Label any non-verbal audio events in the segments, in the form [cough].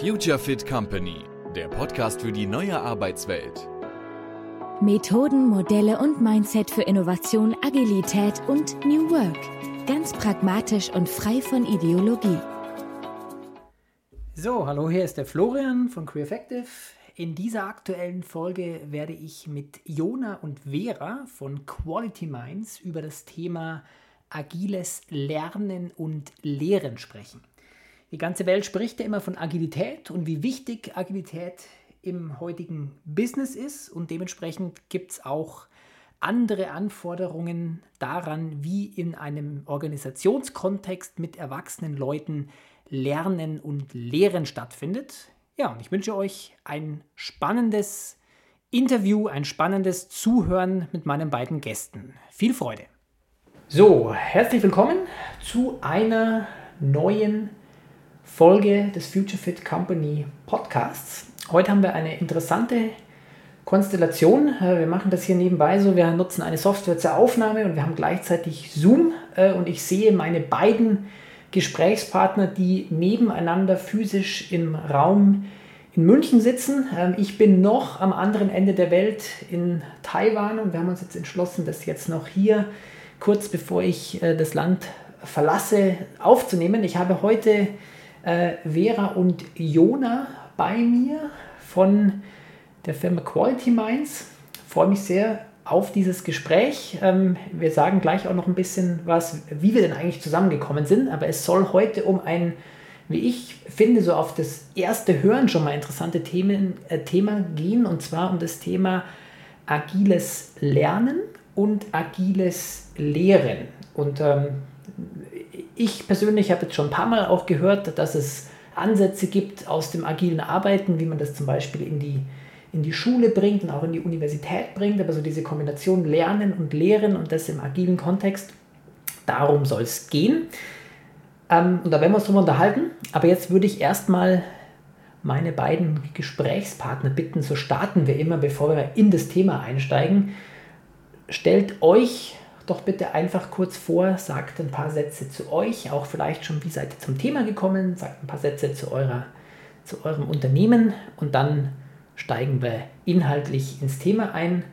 Future Fit Company, der Podcast für die neue Arbeitswelt. Methoden, Modelle und Mindset für Innovation, Agilität und New Work. Ganz pragmatisch und frei von Ideologie. So, hallo, hier ist der Florian von Career Effective. In dieser aktuellen Folge werde ich mit Jona und Vera von Quality Minds über das Thema agiles Lernen und Lehren sprechen. Die ganze Welt spricht ja immer von Agilität und wie wichtig Agilität im heutigen Business ist und dementsprechend gibt es auch andere Anforderungen daran, wie in einem Organisationskontext mit erwachsenen Leuten Lernen und Lehren stattfindet. Ja, und ich wünsche euch ein spannendes Interview, ein spannendes Zuhören mit meinen beiden Gästen. Viel Freude! So, herzlich willkommen zu einer neuen Folge des Future Fit Company Podcasts. Heute haben wir eine interessante Konstellation. Äh, wir machen das hier nebenbei so. Wir nutzen eine Software zur Aufnahme und wir haben gleichzeitig Zoom äh, und ich sehe meine beiden Gesprächspartner, die nebeneinander physisch im Raum in München sitzen. Ähm, ich bin noch am anderen Ende der Welt in Taiwan und wir haben uns jetzt entschlossen, das jetzt noch hier kurz bevor ich äh, das Land verlasse, aufzunehmen. Ich habe heute äh, Vera und Jona bei mir von der Firma Quality Minds. Freue mich sehr auf dieses Gespräch. Ähm, wir sagen gleich auch noch ein bisschen was, wie wir denn eigentlich zusammengekommen sind, aber es soll heute um ein, wie ich finde, so auf das erste Hören schon mal interessante Themen, äh, Thema gehen, und zwar um das Thema agiles Lernen und agiles Lehren. Und ähm, ich persönlich habe jetzt schon ein paar Mal auch gehört, dass es Ansätze gibt aus dem agilen Arbeiten, wie man das zum Beispiel in die, in die Schule bringt und auch in die Universität bringt. Aber so diese Kombination Lernen und Lehren und das im agilen Kontext, darum soll es gehen. Ähm, und da werden wir uns drüber unterhalten. Aber jetzt würde ich erstmal meine beiden Gesprächspartner bitten, so starten wir immer, bevor wir in das Thema einsteigen, stellt euch doch bitte einfach kurz vor, sagt ein paar Sätze zu euch, auch vielleicht schon, wie seid ihr zum Thema gekommen, sagt ein paar Sätze zu, eurer, zu eurem Unternehmen und dann steigen wir inhaltlich ins Thema ein.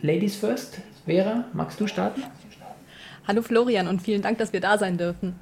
Ladies first, Vera, magst du starten? Hallo Florian und vielen Dank, dass wir da sein dürfen.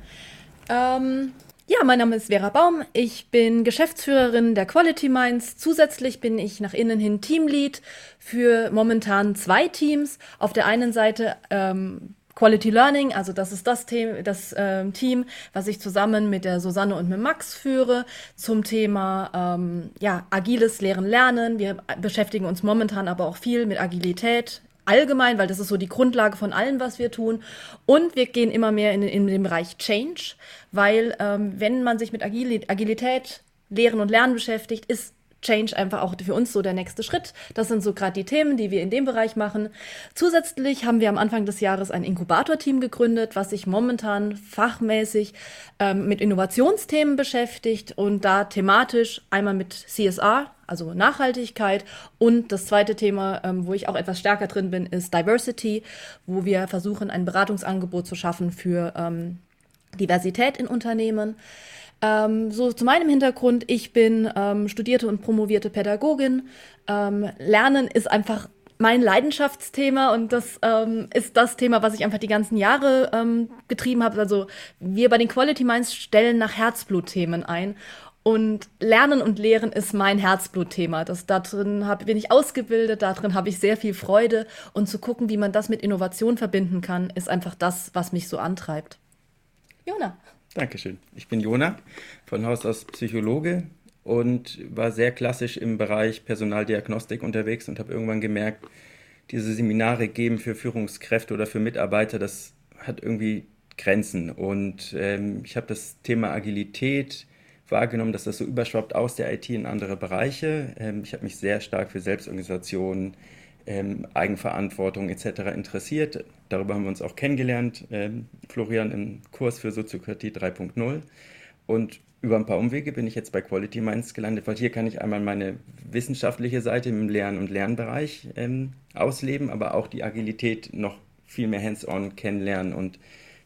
Ähm, ja, mein Name ist Vera Baum. Ich bin Geschäftsführerin der Quality Minds. Zusätzlich bin ich nach innen hin Teamlead für momentan zwei Teams. Auf der einen Seite ähm, Quality Learning, also das ist das, Thema, das ähm, Team, was ich zusammen mit der Susanne und mit Max führe zum Thema ähm, ja, agiles Lehren Lernen. Wir beschäftigen uns momentan aber auch viel mit Agilität allgemein, weil das ist so die Grundlage von allem, was wir tun. Und wir gehen immer mehr in, in den Bereich Change, weil ähm, wenn man sich mit Agilität, Lehren und Lernen beschäftigt, ist Change einfach auch für uns so der nächste Schritt. Das sind so gerade die Themen, die wir in dem Bereich machen. Zusätzlich haben wir am Anfang des Jahres ein Inkubator-Team gegründet, was sich momentan fachmäßig ähm, mit Innovationsthemen beschäftigt und da thematisch einmal mit CSR, also Nachhaltigkeit. Und das zweite Thema, ähm, wo ich auch etwas stärker drin bin, ist Diversity, wo wir versuchen, ein Beratungsangebot zu schaffen für ähm, Diversität in Unternehmen. Ähm, so zu meinem Hintergrund, ich bin ähm, studierte und promovierte Pädagogin. Ähm, Lernen ist einfach mein Leidenschaftsthema und das ähm, ist das Thema, was ich einfach die ganzen Jahre ähm, getrieben habe. Also wir bei den Quality Minds stellen nach Herzblutthemen ein und Lernen und Lehren ist mein Herzblutthema. Das, da drin hab, bin ich ausgebildet, da drin habe ich sehr viel Freude. Und zu gucken, wie man das mit Innovation verbinden kann, ist einfach das, was mich so antreibt. Jona. Dankeschön. Ich bin Jona, von Haus aus Psychologe und war sehr klassisch im Bereich Personaldiagnostik unterwegs und habe irgendwann gemerkt, diese Seminare geben für Führungskräfte oder für Mitarbeiter, das hat irgendwie Grenzen. Und ähm, ich habe das Thema Agilität wahrgenommen, dass das so überschwappt aus der IT in andere Bereiche. Ähm, ich habe mich sehr stark für Selbstorganisation, ähm, Eigenverantwortung etc. interessiert. Darüber haben wir uns auch kennengelernt, ähm, Florian im Kurs für Soziokratie 3.0. Und über ein paar Umwege bin ich jetzt bei Quality Minds gelandet, weil hier kann ich einmal meine wissenschaftliche Seite im Lern- und Lernbereich ähm, ausleben, aber auch die Agilität noch viel mehr hands-on kennenlernen und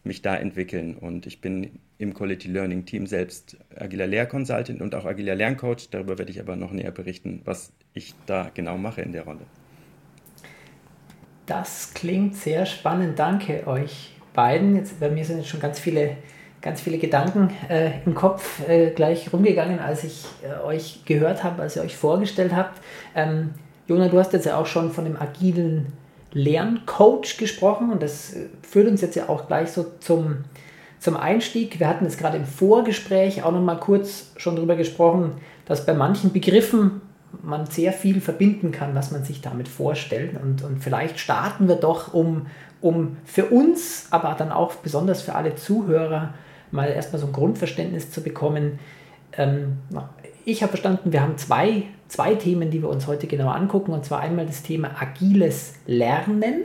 mich da entwickeln. Und ich bin im Quality Learning Team selbst agiler Lehrconsultant und auch agiler Lerncoach. Darüber werde ich aber noch näher berichten, was ich da genau mache in der Rolle. Das klingt sehr spannend. Danke euch beiden. Jetzt, bei mir sind jetzt schon ganz viele, ganz viele Gedanken äh, im Kopf äh, gleich rumgegangen, als ich äh, euch gehört habe, als ihr euch vorgestellt habt. Ähm, Jona, du hast jetzt ja auch schon von dem agilen Lerncoach gesprochen und das äh, führt uns jetzt ja auch gleich so zum, zum Einstieg. Wir hatten jetzt gerade im Vorgespräch auch noch mal kurz schon darüber gesprochen, dass bei manchen Begriffen man sehr viel verbinden kann, was man sich damit vorstellt. Und, und vielleicht starten wir doch, um, um für uns, aber dann auch besonders für alle Zuhörer, mal erstmal so ein Grundverständnis zu bekommen. Ähm, ich habe verstanden, wir haben zwei, zwei Themen, die wir uns heute genauer angucken. Und zwar einmal das Thema agiles Lernen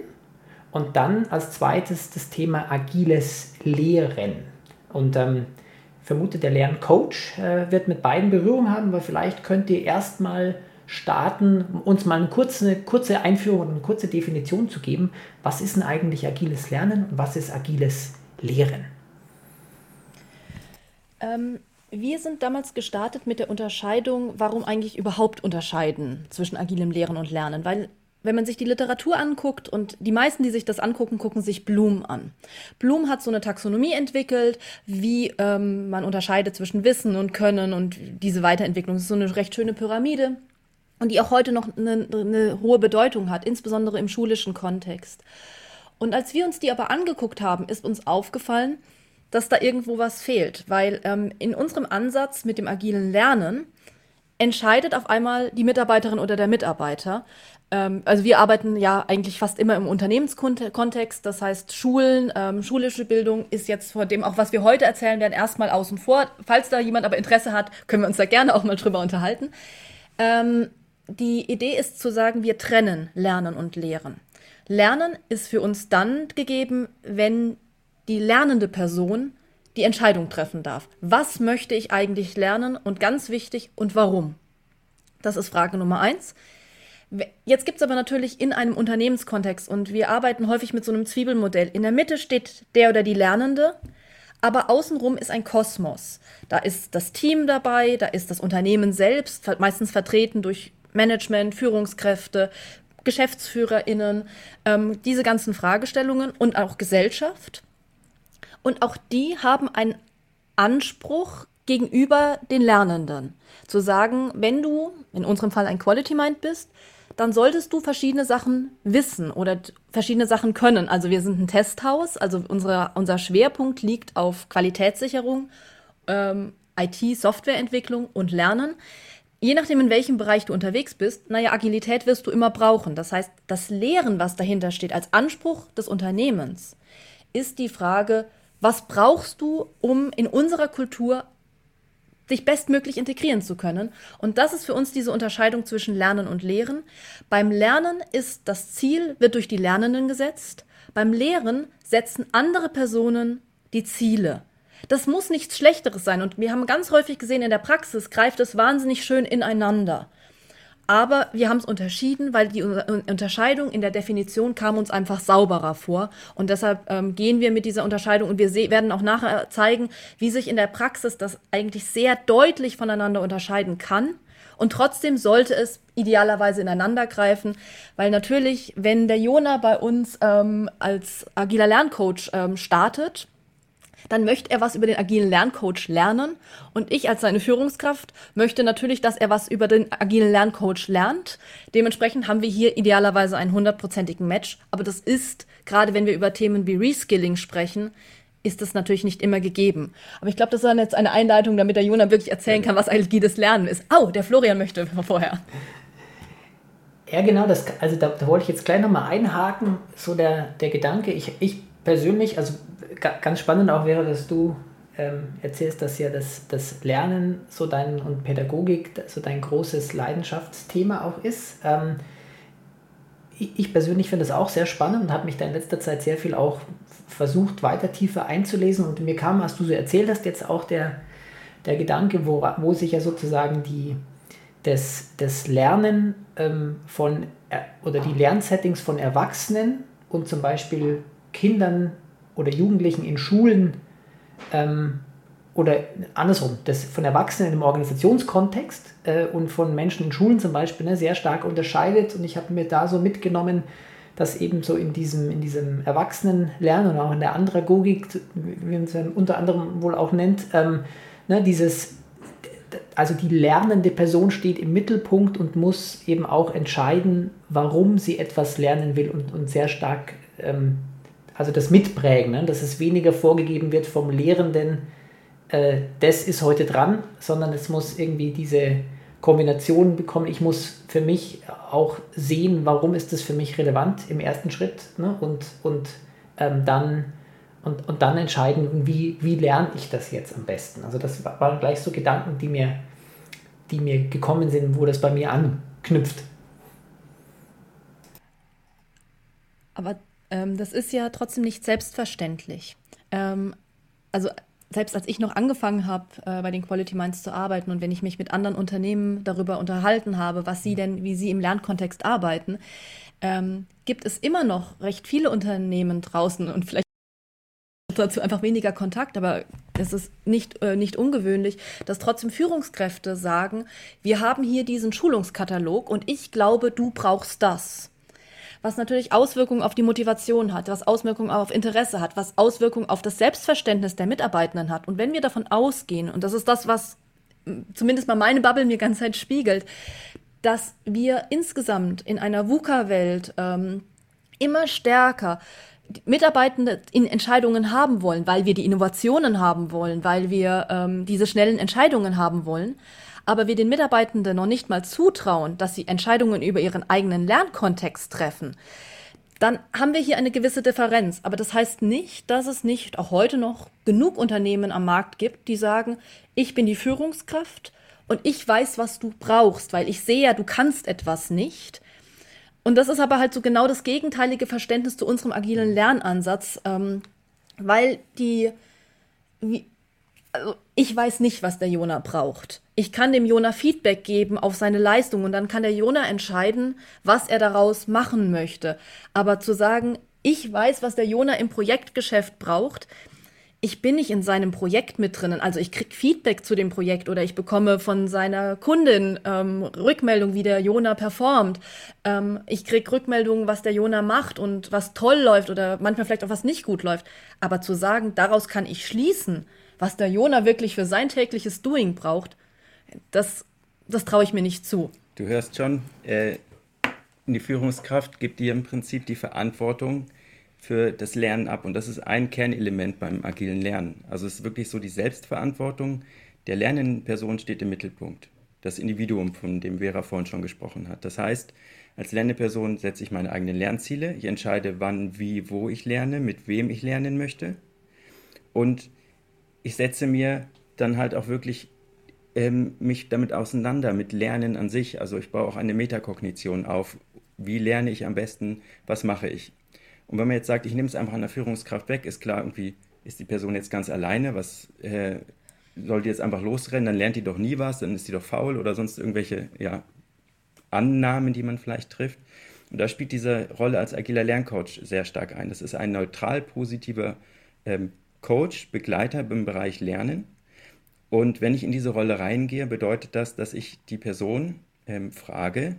und dann als zweites das Thema agiles Lehren. Und ähm, vermute, der Lerncoach äh, wird mit beiden Berührung haben, aber vielleicht könnt ihr erstmal starten, uns mal eine kurze, kurze Einführung und eine kurze Definition zu geben. Was ist denn eigentlich agiles Lernen und was ist agiles Lehren? Ähm, wir sind damals gestartet mit der Unterscheidung, warum eigentlich überhaupt unterscheiden zwischen agilem Lehren und Lernen, weil wenn man sich die Literatur anguckt und die meisten, die sich das angucken, gucken sich Bloom an. Bloom hat so eine Taxonomie entwickelt, wie ähm, man unterscheidet zwischen Wissen und Können und diese Weiterentwicklung. Das ist so eine recht schöne Pyramide und die auch heute noch eine, eine hohe Bedeutung hat, insbesondere im schulischen Kontext. Und als wir uns die aber angeguckt haben, ist uns aufgefallen, dass da irgendwo was fehlt, weil ähm, in unserem Ansatz mit dem agilen Lernen entscheidet auf einmal die Mitarbeiterin oder der Mitarbeiter, ähm, also wir arbeiten ja eigentlich fast immer im Unternehmenskontext. Das heißt, Schulen, ähm, schulische Bildung ist jetzt vor dem auch, was wir heute erzählen werden, erstmal außen vor. Falls da jemand aber Interesse hat, können wir uns da gerne auch mal drüber unterhalten. Ähm, die Idee ist zu sagen, wir trennen Lernen und Lehren. Lernen ist für uns dann gegeben, wenn die lernende Person die Entscheidung treffen darf. Was möchte ich eigentlich lernen und ganz wichtig und warum? Das ist Frage Nummer eins. Jetzt gibt es aber natürlich in einem Unternehmenskontext und wir arbeiten häufig mit so einem Zwiebelmodell. In der Mitte steht der oder die Lernende, aber außenrum ist ein Kosmos. Da ist das Team dabei, da ist das Unternehmen selbst, meistens vertreten durch Management, Führungskräfte, GeschäftsführerInnen, ähm, diese ganzen Fragestellungen und auch Gesellschaft. Und auch die haben einen Anspruch gegenüber den Lernenden. Zu sagen, wenn du in unserem Fall ein Quality Mind bist, dann solltest du verschiedene Sachen wissen oder verschiedene Sachen können. Also wir sind ein Testhaus, also unsere, unser Schwerpunkt liegt auf Qualitätssicherung, ähm, IT, Softwareentwicklung und Lernen. Je nachdem, in welchem Bereich du unterwegs bist, naja, Agilität wirst du immer brauchen. Das heißt, das Lehren, was dahinter steht, als Anspruch des Unternehmens, ist die Frage, was brauchst du, um in unserer Kultur dich bestmöglich integrieren zu können. Und das ist für uns diese Unterscheidung zwischen Lernen und Lehren. Beim Lernen ist das Ziel, wird durch die Lernenden gesetzt. Beim Lehren setzen andere Personen die Ziele. Das muss nichts Schlechteres sein. Und wir haben ganz häufig gesehen, in der Praxis greift es wahnsinnig schön ineinander. Aber wir haben es unterschieden, weil die Unterscheidung in der Definition kam uns einfach sauberer vor. Und deshalb ähm, gehen wir mit dieser Unterscheidung und wir werden auch nachher zeigen, wie sich in der Praxis das eigentlich sehr deutlich voneinander unterscheiden kann. Und trotzdem sollte es idealerweise ineinander greifen, weil natürlich, wenn der Jona bei uns ähm, als agiler Lerncoach ähm, startet, dann möchte er was über den agilen Lerncoach lernen und ich als seine Führungskraft möchte natürlich, dass er was über den agilen Lerncoach lernt. Dementsprechend haben wir hier idealerweise einen hundertprozentigen Match, aber das ist, gerade wenn wir über Themen wie Reskilling sprechen, ist das natürlich nicht immer gegeben. Aber ich glaube, das ist dann jetzt eine Einleitung, damit der Jona wirklich erzählen kann, was agiles Lernen ist. Oh, der Florian möchte [laughs] vorher. Ja, genau, das, also da, da wollte ich jetzt gleich nochmal einhaken, so der, der Gedanke, ich, ich persönlich, also ganz spannend auch wäre, dass du ähm, erzählst, dass ja das, das Lernen so dein und Pädagogik so dein großes Leidenschaftsthema auch ist. Ähm, ich, ich, persönlich finde das auch sehr spannend und habe mich da in letzter Zeit sehr viel auch versucht, weiter tiefer einzulesen. Und mir kam, als du so erzählt hast, jetzt auch der, der Gedanke, wo, wo sich ja sozusagen die, das, das Lernen ähm, von oder die Lernsettings von Erwachsenen und zum Beispiel Kindern oder Jugendlichen in Schulen ähm, oder andersrum, das von Erwachsenen im Organisationskontext äh, und von Menschen in Schulen zum Beispiel ne, sehr stark unterscheidet. Und ich habe mir da so mitgenommen, dass eben so in diesem, in diesem Erwachsenenlernen und auch in der Andragogik, wie man es unter anderem wohl auch nennt, ähm, ne, dieses, also die lernende Person steht im Mittelpunkt und muss eben auch entscheiden, warum sie etwas lernen will und, und sehr stark, ähm, also das Mitprägen, ne, dass es weniger vorgegeben wird vom Lehrenden, äh, das ist heute dran, sondern es muss irgendwie diese Kombination bekommen. Ich muss für mich auch sehen, warum ist das für mich relevant im ersten Schritt ne? und, und, ähm, dann, und, und dann entscheiden, wie, wie lerne ich das jetzt am besten. Also das waren gleich so Gedanken, die mir, die mir gekommen sind, wo das bei mir anknüpft. Aber ähm, das ist ja trotzdem nicht selbstverständlich. Ähm, also selbst als ich noch angefangen habe, äh, bei den Quality Minds zu arbeiten und wenn ich mich mit anderen Unternehmen darüber unterhalten habe, was sie denn, wie sie im Lernkontext arbeiten, ähm, gibt es immer noch recht viele Unternehmen draußen und vielleicht dazu einfach weniger Kontakt, aber es ist nicht, äh, nicht ungewöhnlich, dass trotzdem Führungskräfte sagen, wir haben hier diesen Schulungskatalog und ich glaube, du brauchst das was natürlich Auswirkungen auf die Motivation hat, was Auswirkungen auf Interesse hat, was Auswirkungen auf das Selbstverständnis der Mitarbeitenden hat. Und wenn wir davon ausgehen, und das ist das, was zumindest mal meine Bubble mir ganz Zeit spiegelt, dass wir insgesamt in einer VUCA-Welt ähm, immer stärker Mitarbeitende in Entscheidungen haben wollen, weil wir die Innovationen haben wollen, weil wir ähm, diese schnellen Entscheidungen haben wollen, aber wir den Mitarbeitenden noch nicht mal zutrauen, dass sie Entscheidungen über ihren eigenen Lernkontext treffen, dann haben wir hier eine gewisse Differenz. Aber das heißt nicht, dass es nicht auch heute noch genug Unternehmen am Markt gibt, die sagen, ich bin die Führungskraft und ich weiß, was du brauchst, weil ich sehe ja, du kannst etwas nicht. Und das ist aber halt so genau das gegenteilige Verständnis zu unserem agilen Lernansatz, ähm, weil die, wie, also ich weiß nicht, was der Jona braucht. Ich kann dem Jona Feedback geben auf seine Leistung und dann kann der Jona entscheiden, was er daraus machen möchte. Aber zu sagen, ich weiß, was der Jona im Projektgeschäft braucht, ich bin nicht in seinem Projekt mit drinnen. Also ich krieg Feedback zu dem Projekt oder ich bekomme von seiner Kundin ähm, Rückmeldung, wie der Jona performt. Ähm, ich krieg Rückmeldungen, was der Jona macht und was toll läuft oder manchmal vielleicht auch was nicht gut läuft. Aber zu sagen, daraus kann ich schließen, was der Jona wirklich für sein tägliches Doing braucht, das, das traue ich mir nicht zu. Du hörst schon, äh, die Führungskraft gibt dir im Prinzip die Verantwortung für das Lernen ab. Und das ist ein Kernelement beim agilen Lernen. Also es ist wirklich so die Selbstverantwortung der lernenden Person steht im Mittelpunkt. Das Individuum, von dem Vera vorhin schon gesprochen hat. Das heißt, als lernende Person setze ich meine eigenen Lernziele. Ich entscheide, wann, wie, wo ich lerne, mit wem ich lernen möchte. Und ich setze mir dann halt auch wirklich ähm, mich damit auseinander, mit Lernen an sich. Also ich baue auch eine Metakognition auf. Wie lerne ich am besten? Was mache ich? Und wenn man jetzt sagt, ich nehme es einfach an der Führungskraft weg, ist klar, irgendwie ist die Person jetzt ganz alleine, was äh, soll die jetzt einfach losrennen, dann lernt die doch nie was, dann ist die doch faul oder sonst irgendwelche ja, Annahmen, die man vielleicht trifft. Und da spielt diese Rolle als agiler Lerncoach sehr stark ein. Das ist ein neutral positiver ähm, Coach, Begleiter im Bereich Lernen. Und wenn ich in diese Rolle reingehe, bedeutet das, dass ich die Person ähm, frage,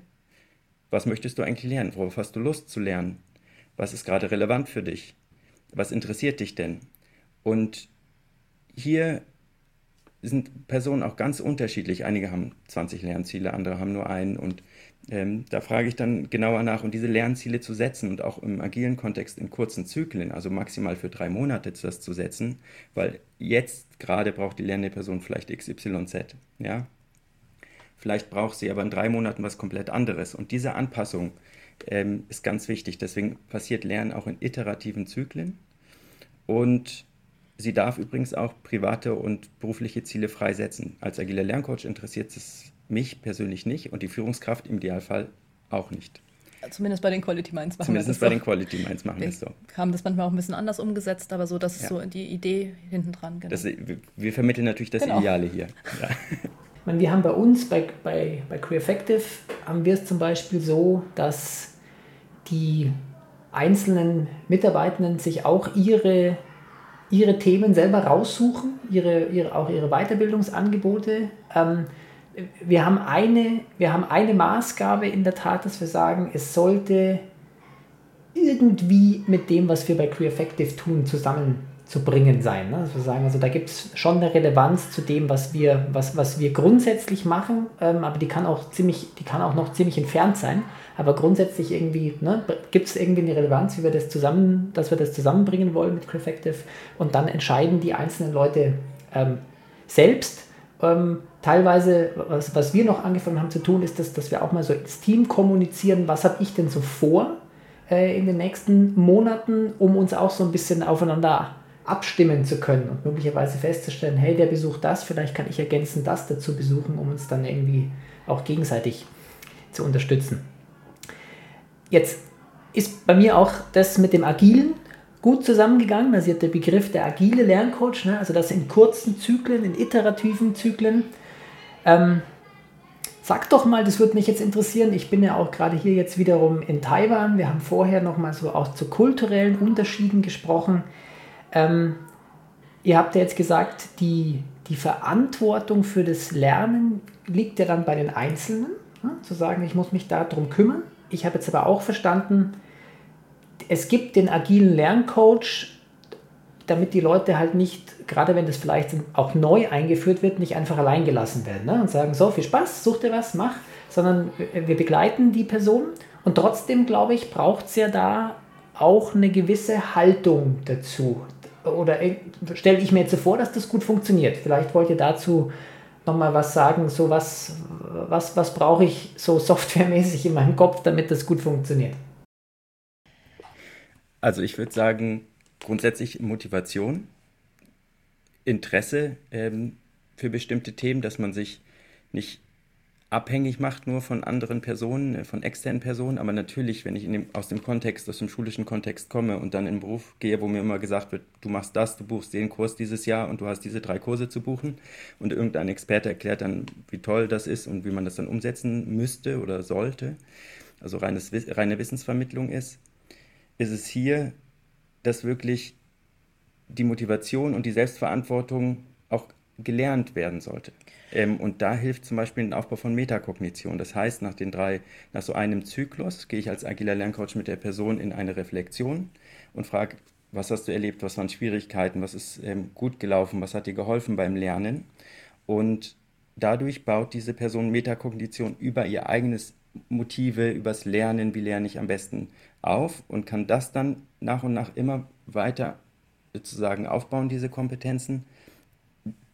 was möchtest du eigentlich lernen? Worauf hast du Lust zu lernen? Was ist gerade relevant für dich? Was interessiert dich denn? Und hier sind Personen auch ganz unterschiedlich. Einige haben 20 Lernziele, andere haben nur einen. Und ähm, da frage ich dann genauer nach. Und diese Lernziele zu setzen und auch im agilen Kontext in kurzen Zyklen, also maximal für drei Monate das zu setzen, weil jetzt gerade braucht die lernende Person vielleicht XYZ. Ja? Vielleicht braucht sie aber in drei Monaten was komplett anderes. Und diese Anpassung ähm, ist ganz wichtig. Deswegen passiert Lernen auch in iterativen Zyklen. Und Sie darf übrigens auch private und berufliche Ziele freisetzen. Als agiler Lerncoach interessiert es mich persönlich nicht und die Führungskraft im Idealfall auch nicht. Zumindest bei den Quality Minds machen Zumindest wir das bei so. den Quality Minds machen wir es so. haben das manchmal auch ein bisschen anders umgesetzt, aber so, das ist ja. so die Idee hinten dran. Genau. Das, wir vermitteln natürlich das genau. Ideale hier. [laughs] Ja. Ich meine, wir haben bei uns, bei, bei, bei Effective, haben wir es zum Beispiel so, dass die einzelnen Mitarbeitenden sich auch ihre ihre Themen selber raussuchen, ihre, ihre, auch ihre Weiterbildungsangebote. Ähm, wir, haben eine, wir haben eine Maßgabe in der Tat, dass wir sagen, es sollte irgendwie mit dem, was wir bei Queer Effective tun, zusammenzubringen sein. Ne? Also sagen, also da gibt es schon eine Relevanz zu dem, was wir, was, was wir grundsätzlich machen, ähm, aber die kann auch ziemlich, die kann auch noch ziemlich entfernt sein. Aber grundsätzlich irgendwie ne, gibt es irgendwie eine Relevanz, wie wir das zusammen, dass wir das zusammenbringen wollen mit Queer Effective und dann entscheiden die einzelnen Leute ähm, selbst. Ähm, teilweise, was, was wir noch angefangen haben zu tun, ist, dass, dass wir auch mal so ins Team kommunizieren, was habe ich denn so vor äh, in den nächsten Monaten, um uns auch so ein bisschen aufeinander abstimmen zu können und möglicherweise festzustellen, hey, der besucht das, vielleicht kann ich ergänzend das dazu besuchen, um uns dann irgendwie auch gegenseitig zu unterstützen. Jetzt ist bei mir auch das mit dem Agilen gut zusammengegangen. Also der Begriff der agile Lerncoach, ne? also das in kurzen Zyklen, in iterativen Zyklen. Ähm, sag doch mal, das würde mich jetzt interessieren. Ich bin ja auch gerade hier jetzt wiederum in Taiwan. Wir haben vorher noch mal so auch zu kulturellen Unterschieden gesprochen. Ähm, ihr habt ja jetzt gesagt, die, die Verantwortung für das Lernen liegt ja dann bei den Einzelnen. Ne? Zu sagen, ich muss mich darum kümmern. Ich habe jetzt aber auch verstanden, es gibt den agilen Lerncoach, damit die Leute halt nicht, gerade wenn das vielleicht auch neu eingeführt wird, nicht einfach allein gelassen werden ne? und sagen, so, viel Spaß, such dir was, mach, sondern wir begleiten die Person und trotzdem, glaube ich, braucht es ja da auch eine gewisse Haltung dazu. Oder äh, stelle ich mir jetzt vor, dass das gut funktioniert. Vielleicht wollt ihr dazu nochmal was sagen, so was, was, was brauche ich so [laughs] softwaremäßig in meinem Kopf, damit das gut funktioniert? Also ich würde sagen, grundsätzlich Motivation, Interesse ähm, für bestimmte Themen, dass man sich nicht abhängig macht nur von anderen Personen, äh, von externen Personen. Aber natürlich, wenn ich dem, aus dem Kontext, aus dem schulischen Kontext komme und dann in den Beruf gehe, wo mir immer gesagt wird, du machst das, du buchst den Kurs dieses Jahr und du hast diese drei Kurse zu buchen und irgendein Experte erklärt dann, wie toll das ist und wie man das dann umsetzen müsste oder sollte, also reines, reine Wissensvermittlung ist, ist es hier, dass wirklich die Motivation und die Selbstverantwortung auch gelernt werden sollte. Ähm, und da hilft zum Beispiel ein Aufbau von Metakognition. Das heißt, nach den drei, nach so einem Zyklus gehe ich als agiler Lerncoach mit der Person in eine Reflexion und frage, was hast du erlebt, was waren Schwierigkeiten, was ist ähm, gut gelaufen, was hat dir geholfen beim Lernen. Und dadurch baut diese Person Metakognition über ihr eigenes Motive, übers Lernen, wie lerne ich am besten auf und kann das dann nach und nach immer weiter sozusagen aufbauen, diese Kompetenzen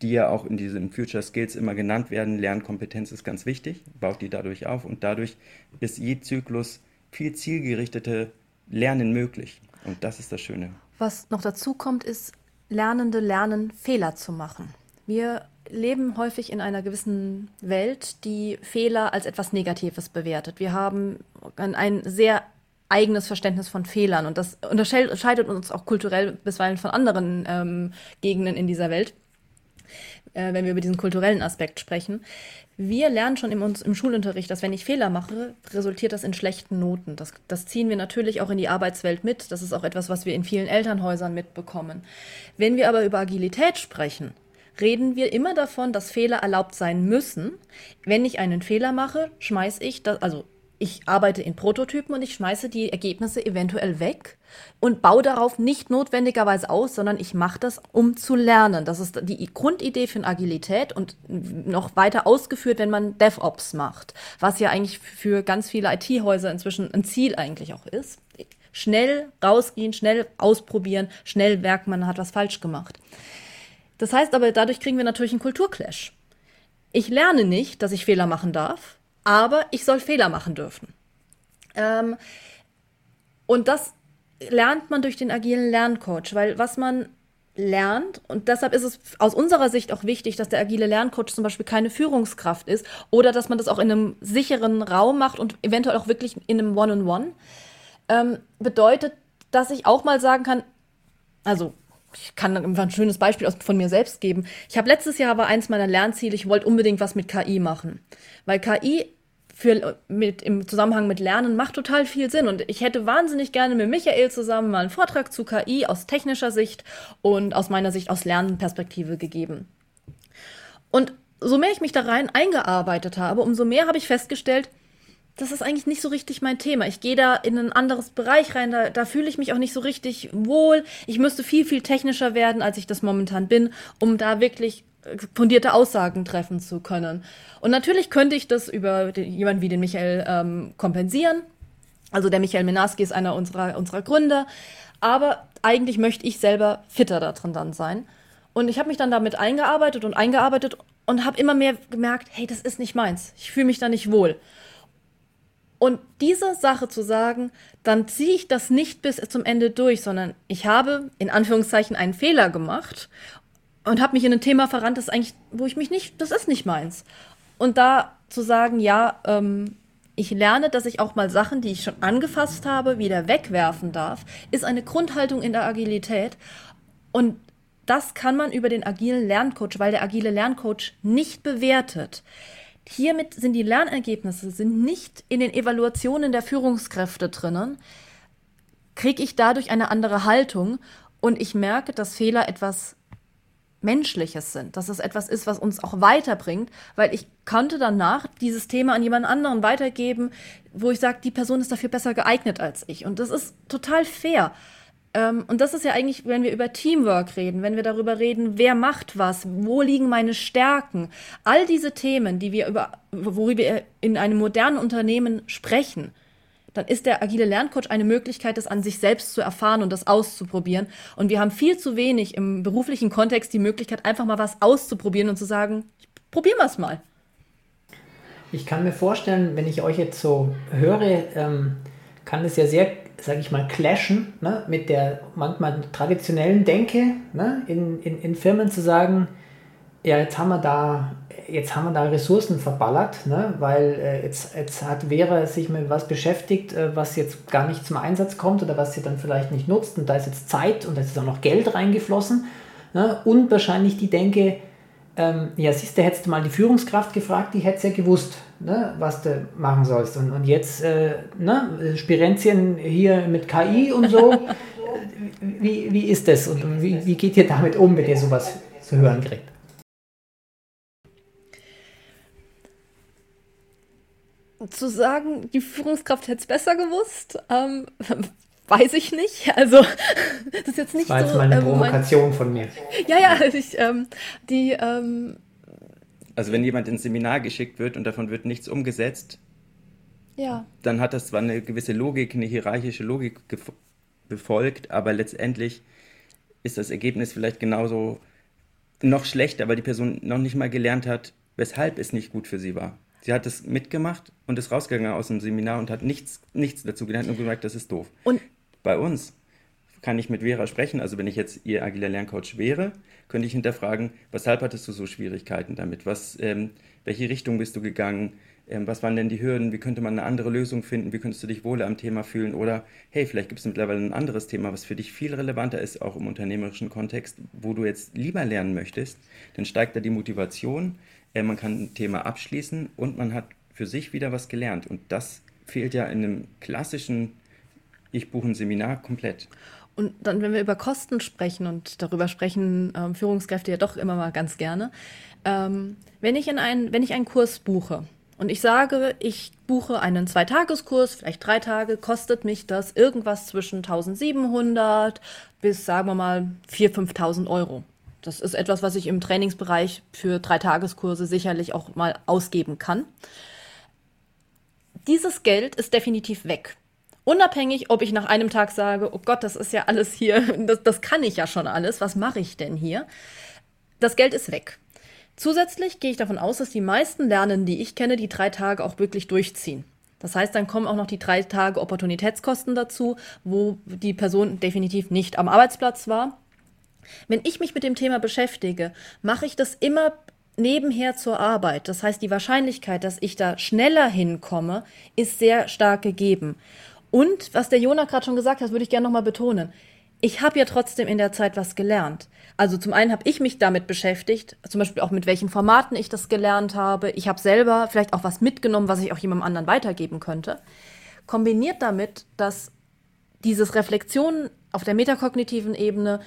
die ja auch in diesen Future Skills immer genannt werden. Lernkompetenz ist ganz wichtig, baut die dadurch auf und dadurch ist je Zyklus viel zielgerichtete Lernen möglich. Und das ist das Schöne. Was noch dazu kommt, ist, Lernende lernen, Fehler zu machen. Wir leben häufig in einer gewissen Welt, die Fehler als etwas Negatives bewertet. Wir haben ein sehr eigenes Verständnis von Fehlern und das unterscheidet uns auch kulturell bisweilen von anderen ähm, Gegenden in dieser Welt äh, wenn wir über diesen kulturellen Aspekt sprechen. Wir lernen schon im, im, Schulunterricht, dass wenn ich Fehler mache, resultiert das in schlechten Noten. Das, das ziehen wir natürlich auch in die Arbeitswelt mit. Das ist auch etwas, was wir in vielen Elternhäusern mitbekommen. Wenn wir aber über Agilität sprechen, reden wir immer davon, dass Fehler erlaubt sein müssen. Wenn ich einen Fehler mache, schmeiße ich das, also ich arbeite in Prototypen und ich schmeiße die Ergebnisse eventuell weg und baue darauf nicht notwendigerweise aus, sondern ich mache das, um zu lernen. Das ist die Grundidee für Agilität und noch weiter ausgeführt, wenn man DevOps macht, was ja eigentlich für ganz viele IT-Häuser inzwischen ein Ziel eigentlich auch ist. Schnell rausgehen, schnell ausprobieren, schnell merken, man hat was falsch gemacht. Das heißt aber, dadurch kriegen wir natürlich einen Kulturclash. Ich lerne nicht, dass ich Fehler machen darf, aber ich soll Fehler machen dürfen. Ähm, und das lernt man durch den agilen Lerncoach, weil was man lernt und deshalb ist es aus unserer Sicht auch wichtig, dass der agile Lerncoach zum Beispiel keine Führungskraft ist oder dass man das auch in einem sicheren Raum macht und eventuell auch wirklich in einem One-on-One. -on -One, ähm, bedeutet, dass ich auch mal sagen kann, also ich kann ein schönes Beispiel von mir selbst geben. Ich habe letztes Jahr war eins meiner Lernziele, ich wollte unbedingt was mit KI machen. Weil KI für, mit, im Zusammenhang mit Lernen macht total viel Sinn. Und ich hätte wahnsinnig gerne mit Michael zusammen mal einen Vortrag zu KI aus technischer Sicht und aus meiner Sicht aus Lernperspektive gegeben. Und so mehr ich mich da rein eingearbeitet habe, umso mehr habe ich festgestellt, das ist eigentlich nicht so richtig mein Thema. Ich gehe da in ein anderes Bereich rein, da, da fühle ich mich auch nicht so richtig wohl. Ich müsste viel, viel technischer werden, als ich das momentan bin, um da wirklich äh, fundierte Aussagen treffen zu können. Und natürlich könnte ich das über den, jemanden wie den Michael ähm, kompensieren. Also der Michael Menarski ist einer unserer, unserer Gründer. Aber eigentlich möchte ich selber fitter da drin dann sein. Und ich habe mich dann damit eingearbeitet und eingearbeitet und habe immer mehr gemerkt, hey, das ist nicht meins. Ich fühle mich da nicht wohl. Und diese Sache zu sagen, dann ziehe ich das nicht bis zum Ende durch, sondern ich habe in Anführungszeichen einen Fehler gemacht und habe mich in ein Thema verrannt, das eigentlich, wo ich mich nicht, das ist nicht meins. Und da zu sagen, ja, ähm, ich lerne, dass ich auch mal Sachen, die ich schon angefasst habe, wieder wegwerfen darf, ist eine Grundhaltung in der Agilität. Und das kann man über den agilen Lerncoach, weil der agile Lerncoach nicht bewertet. Hiermit sind die Lernergebnisse sind nicht in den Evaluationen der Führungskräfte drinnen. Kriege ich dadurch eine andere Haltung und ich merke, dass Fehler etwas Menschliches sind, dass es etwas ist, was uns auch weiterbringt, weil ich konnte danach dieses Thema an jemand anderen weitergeben, wo ich sage, die Person ist dafür besser geeignet als ich. Und das ist total fair. Ähm, und das ist ja eigentlich, wenn wir über Teamwork reden, wenn wir darüber reden, wer macht was, wo liegen meine Stärken, all diese Themen, die wir über, worüber wir in einem modernen Unternehmen sprechen, dann ist der agile Lerncoach eine Möglichkeit, das an sich selbst zu erfahren und das auszuprobieren. Und wir haben viel zu wenig im beruflichen Kontext die Möglichkeit, einfach mal was auszuprobieren und zu sagen, probieren wir es mal. Ich kann mir vorstellen, wenn ich euch jetzt so höre, ähm, kann es ja sehr sage ich mal, clashen ne, mit der manchmal traditionellen Denke ne, in, in, in Firmen zu sagen, ja, jetzt haben wir da, jetzt haben wir da Ressourcen verballert, ne, weil äh, jetzt, jetzt hat Vera sich mit was beschäftigt, äh, was jetzt gar nicht zum Einsatz kommt oder was sie dann vielleicht nicht nutzt und da ist jetzt Zeit und da ist auch noch Geld reingeflossen ne, und wahrscheinlich die Denke, ähm, ja, siehst du, hättest du mal die Führungskraft gefragt, die hätte es ja gewusst, ne, was du machen sollst. Und, und jetzt, äh, ne, Spirenzien hier mit KI und so. [laughs] wie, wie ist das und wie, wie geht ihr damit um, wenn ihr sowas zu hören kriegt? Zu sagen, die Führungskraft hätte es besser gewusst, ähm, [laughs] weiß ich nicht. Also, [laughs] das ist jetzt nicht das war jetzt so. mal eine ähm, Provokation mein, von mir. Ja, ja, ich, ähm, die. Ähm, also, wenn jemand ins Seminar geschickt wird und davon wird nichts umgesetzt, ja. dann hat das zwar eine gewisse Logik, eine hierarchische Logik befolgt, aber letztendlich ist das Ergebnis vielleicht genauso noch schlechter, weil die Person noch nicht mal gelernt hat, weshalb es nicht gut für sie war. Sie hat es mitgemacht und ist rausgegangen aus dem Seminar und hat nichts, nichts dazu gelernt und gemerkt, das ist doof. Und bei uns kann ich mit Vera sprechen. Also wenn ich jetzt ihr agiler Lerncoach wäre, könnte ich hinterfragen, weshalb hattest du so Schwierigkeiten damit? Was, ähm, welche Richtung bist du gegangen? Ähm, was waren denn die Hürden? Wie könnte man eine andere Lösung finden? Wie könntest du dich wohler am Thema fühlen? Oder hey, vielleicht gibt es mittlerweile ein anderes Thema, was für dich viel relevanter ist, auch im unternehmerischen Kontext, wo du jetzt lieber lernen möchtest. Dann steigt da die Motivation, äh, man kann ein Thema abschließen und man hat für sich wieder was gelernt. Und das fehlt ja in einem klassischen, ich buche ein Seminar komplett. Und dann, wenn wir über Kosten sprechen und darüber sprechen ähm, Führungskräfte ja doch immer mal ganz gerne, ähm, wenn, ich in ein, wenn ich einen Kurs buche und ich sage, ich buche einen Zweitageskurs, vielleicht drei Tage, kostet mich das irgendwas zwischen 1700 bis, sagen wir mal, 4.000, 5.000 Euro. Das ist etwas, was ich im Trainingsbereich für Dreitageskurse sicherlich auch mal ausgeben kann. Dieses Geld ist definitiv weg. Unabhängig, ob ich nach einem Tag sage, oh Gott, das ist ja alles hier, [laughs] das, das kann ich ja schon alles, was mache ich denn hier? Das Geld ist weg. Zusätzlich gehe ich davon aus, dass die meisten Lernenden, die ich kenne, die drei Tage auch wirklich durchziehen. Das heißt, dann kommen auch noch die drei Tage Opportunitätskosten dazu, wo die Person definitiv nicht am Arbeitsplatz war wenn ich mich mit dem Thema beschäftige, mache ich das immer nebenher zur Arbeit. Das heißt, die Wahrscheinlichkeit, dass ich da schneller hinkomme, ist sehr stark gegeben. Und was der Jonah gerade schon gesagt hat, würde ich gerne nochmal betonen. ich habe ja trotzdem in der Zeit was gelernt. Also zum einen habe ich mich damit beschäftigt, zum Beispiel auch mit welchen Formaten ich das gelernt habe. Ich habe selber vielleicht auch was mitgenommen, was ich auch jemandem anderen weitergeben könnte. Kombiniert damit, dass dieses Reflexion auf der metakognitiven Ebene,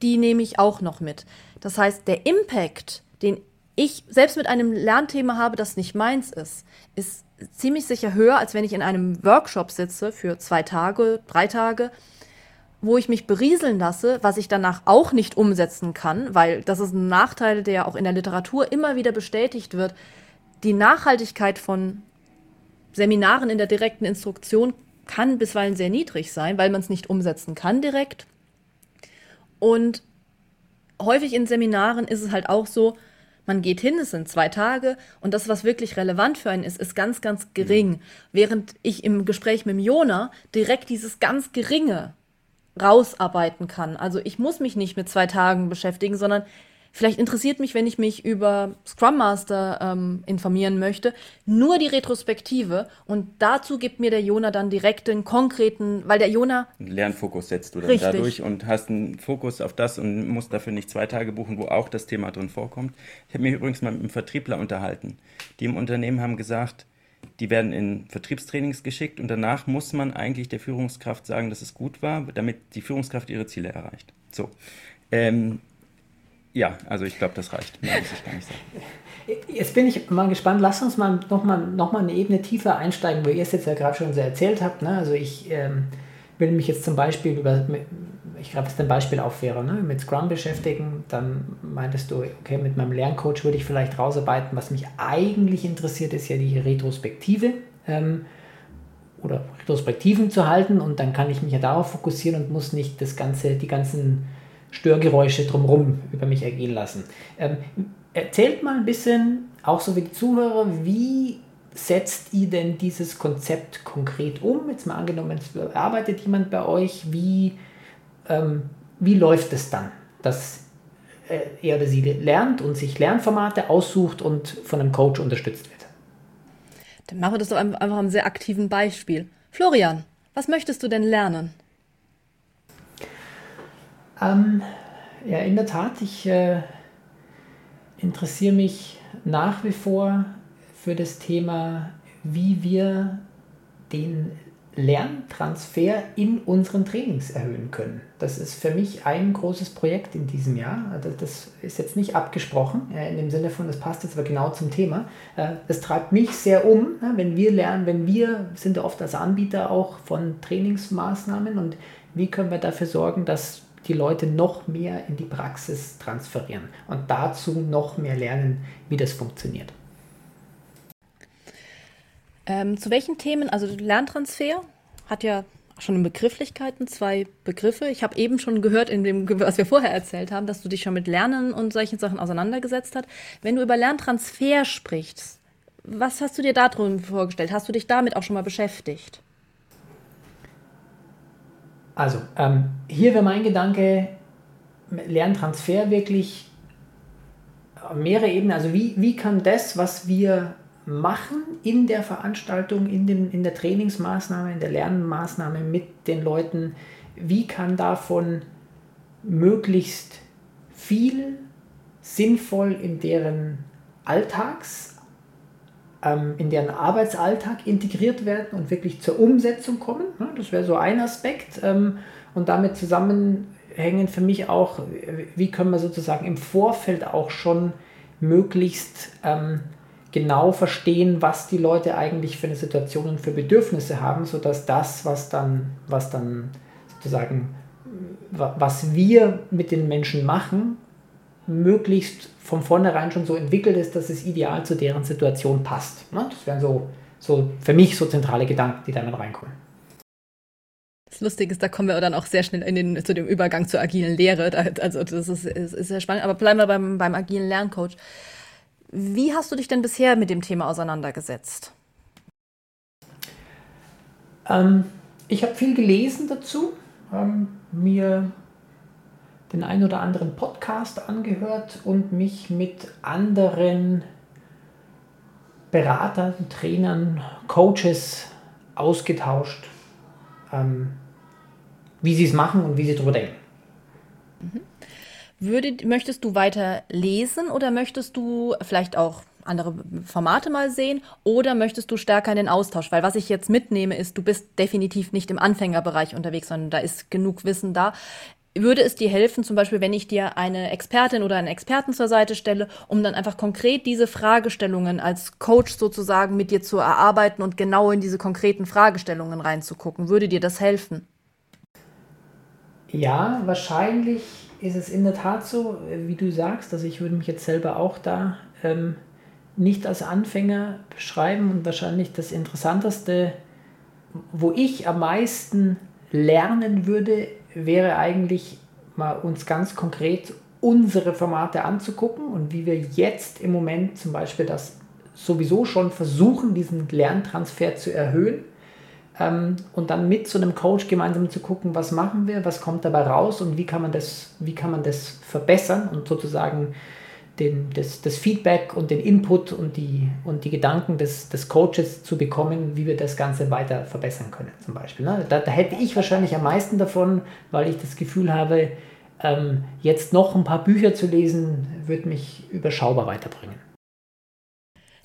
die nehme ich auch noch mit. Das heißt, der Impact, den ich selbst mit einem Lernthema habe, das nicht meins ist, ist ziemlich sicher höher, als wenn ich in einem Workshop sitze für zwei Tage, drei Tage wo ich mich berieseln lasse, was ich danach auch nicht umsetzen kann, weil das ist ein Nachteil, der auch in der Literatur immer wieder bestätigt wird. Die Nachhaltigkeit von Seminaren in der direkten Instruktion kann bisweilen sehr niedrig sein, weil man es nicht umsetzen kann direkt. Und häufig in Seminaren ist es halt auch so, man geht hin, es sind zwei Tage und das, was wirklich relevant für einen ist, ist ganz, ganz gering. Während ich im Gespräch mit Jona direkt dieses ganz Geringe rausarbeiten kann. Also ich muss mich nicht mit zwei Tagen beschäftigen, sondern vielleicht interessiert mich, wenn ich mich über Scrum Master ähm, informieren möchte, nur die Retrospektive und dazu gibt mir der Jona dann direkt den konkreten, weil der Jona Lernfokus setzt du dann richtig. dadurch und hast einen Fokus auf das und musst dafür nicht zwei Tage buchen, wo auch das Thema drin vorkommt. Ich habe mich übrigens mal mit einem Vertriebler unterhalten. Die im Unternehmen haben gesagt, die werden in Vertriebstrainings geschickt und danach muss man eigentlich der Führungskraft sagen, dass es gut war, damit die Führungskraft ihre Ziele erreicht. So. Ähm, ja, also ich glaube, das reicht. Mehr muss ich gar nicht sagen. Jetzt bin ich mal gespannt. Lass uns mal nochmal noch mal eine Ebene tiefer einsteigen, wo ihr es jetzt ja gerade schon so erzählt habt. Ne? Also ich ähm, will mich jetzt zum Beispiel über ich glaube, das ein Beispiel auch wäre, ne? mit Scrum beschäftigen, dann meintest du, okay, mit meinem Lerncoach würde ich vielleicht rausarbeiten. Was mich eigentlich interessiert, ist ja die Retrospektive ähm, oder Retrospektiven zu halten und dann kann ich mich ja darauf fokussieren und muss nicht das ganze, die ganzen Störgeräusche drumherum über mich ergehen lassen. Ähm, erzählt mal ein bisschen, auch so wie die Zuhörer, wie setzt ihr denn dieses Konzept konkret um? Jetzt mal angenommen, es arbeitet jemand bei euch, wie ähm, wie läuft es dann, dass äh, er oder sie lernt und sich Lernformate aussucht und von einem Coach unterstützt wird? Dann machen wir das doch einfach am sehr aktiven Beispiel. Florian, was möchtest du denn lernen? Ähm, ja, in der Tat, ich äh, interessiere mich nach wie vor für das Thema, wie wir den Lerntransfer in unseren Trainings erhöhen können. Das ist für mich ein großes Projekt in diesem Jahr. Das ist jetzt nicht abgesprochen, äh, in dem Sinne von, das passt jetzt aber genau zum Thema. Äh, das treibt mich sehr um, wenn wir lernen, wenn wir sind ja oft als Anbieter auch von Trainingsmaßnahmen und wie können wir dafür sorgen, dass die Leute noch mehr in die Praxis transferieren und dazu noch mehr lernen, wie das funktioniert. Ähm, zu welchen Themen, also Lerntransfer hat ja schon in Begrifflichkeiten zwei Begriffe. Ich habe eben schon gehört, in dem, was wir vorher erzählt haben, dass du dich schon mit Lernen und solchen Sachen auseinandergesetzt hast. Wenn du über Lerntransfer sprichst, was hast du dir da drin vorgestellt? Hast du dich damit auch schon mal beschäftigt? Also, ähm, hier wäre mein Gedanke, Lerntransfer wirklich mehrere Ebenen. Also, wie, wie kann das, was wir machen in der Veranstaltung, in, den, in der Trainingsmaßnahme, in der Lernmaßnahme mit den Leuten, wie kann davon möglichst viel sinnvoll in deren Alltags, in deren Arbeitsalltag integriert werden und wirklich zur Umsetzung kommen. Das wäre so ein Aspekt. Ähm, und damit zusammenhängen für mich auch, wie können wir sozusagen im Vorfeld auch schon möglichst ähm, genau verstehen, was die Leute eigentlich für eine Situation und für Bedürfnisse haben, sodass das, was dann, was dann sozusagen, was wir mit den Menschen machen, möglichst von vornherein schon so entwickelt ist, dass es ideal zu deren Situation passt. Ne? Das wären so, so für mich so zentrale Gedanken, die damit reinkommen. Das Lustige ist, da kommen wir dann auch sehr schnell in den, zu dem Übergang zur agilen Lehre. Also das ist, ist, ist sehr spannend. Aber bleiben wir beim, beim agilen Lerncoach. Wie hast du dich denn bisher mit dem Thema auseinandergesetzt? Ähm, ich habe viel gelesen dazu, ähm, mir den ein oder anderen Podcast angehört und mich mit anderen Beratern, Trainern, Coaches ausgetauscht. Ähm, wie sie es machen und wie sie darüber denken. Mhm. Würde, möchtest du weiter lesen oder möchtest du vielleicht auch andere Formate mal sehen oder möchtest du stärker in den Austausch? Weil was ich jetzt mitnehme, ist, du bist definitiv nicht im Anfängerbereich unterwegs, sondern da ist genug Wissen da. Würde es dir helfen, zum Beispiel, wenn ich dir eine Expertin oder einen Experten zur Seite stelle, um dann einfach konkret diese Fragestellungen als Coach sozusagen mit dir zu erarbeiten und genau in diese konkreten Fragestellungen reinzugucken? Würde dir das helfen? Ja, wahrscheinlich ist es in der Tat so, wie du sagst. Also ich würde mich jetzt selber auch da ähm, nicht als Anfänger beschreiben und wahrscheinlich das Interessanteste, wo ich am meisten lernen würde, wäre eigentlich mal uns ganz konkret unsere Formate anzugucken und wie wir jetzt im Moment zum Beispiel das sowieso schon versuchen, diesen Lerntransfer zu erhöhen ähm, und dann mit so einem Coach gemeinsam zu gucken, was machen wir, was kommt dabei raus und wie kann man das, wie kann man das verbessern und sozusagen den, das, das Feedback und den Input und die, und die Gedanken des, des Coaches zu bekommen, wie wir das Ganze weiter verbessern können, zum Beispiel. Ne? Da, da hätte ich wahrscheinlich am meisten davon, weil ich das Gefühl habe, ähm, jetzt noch ein paar Bücher zu lesen, wird mich überschaubar weiterbringen.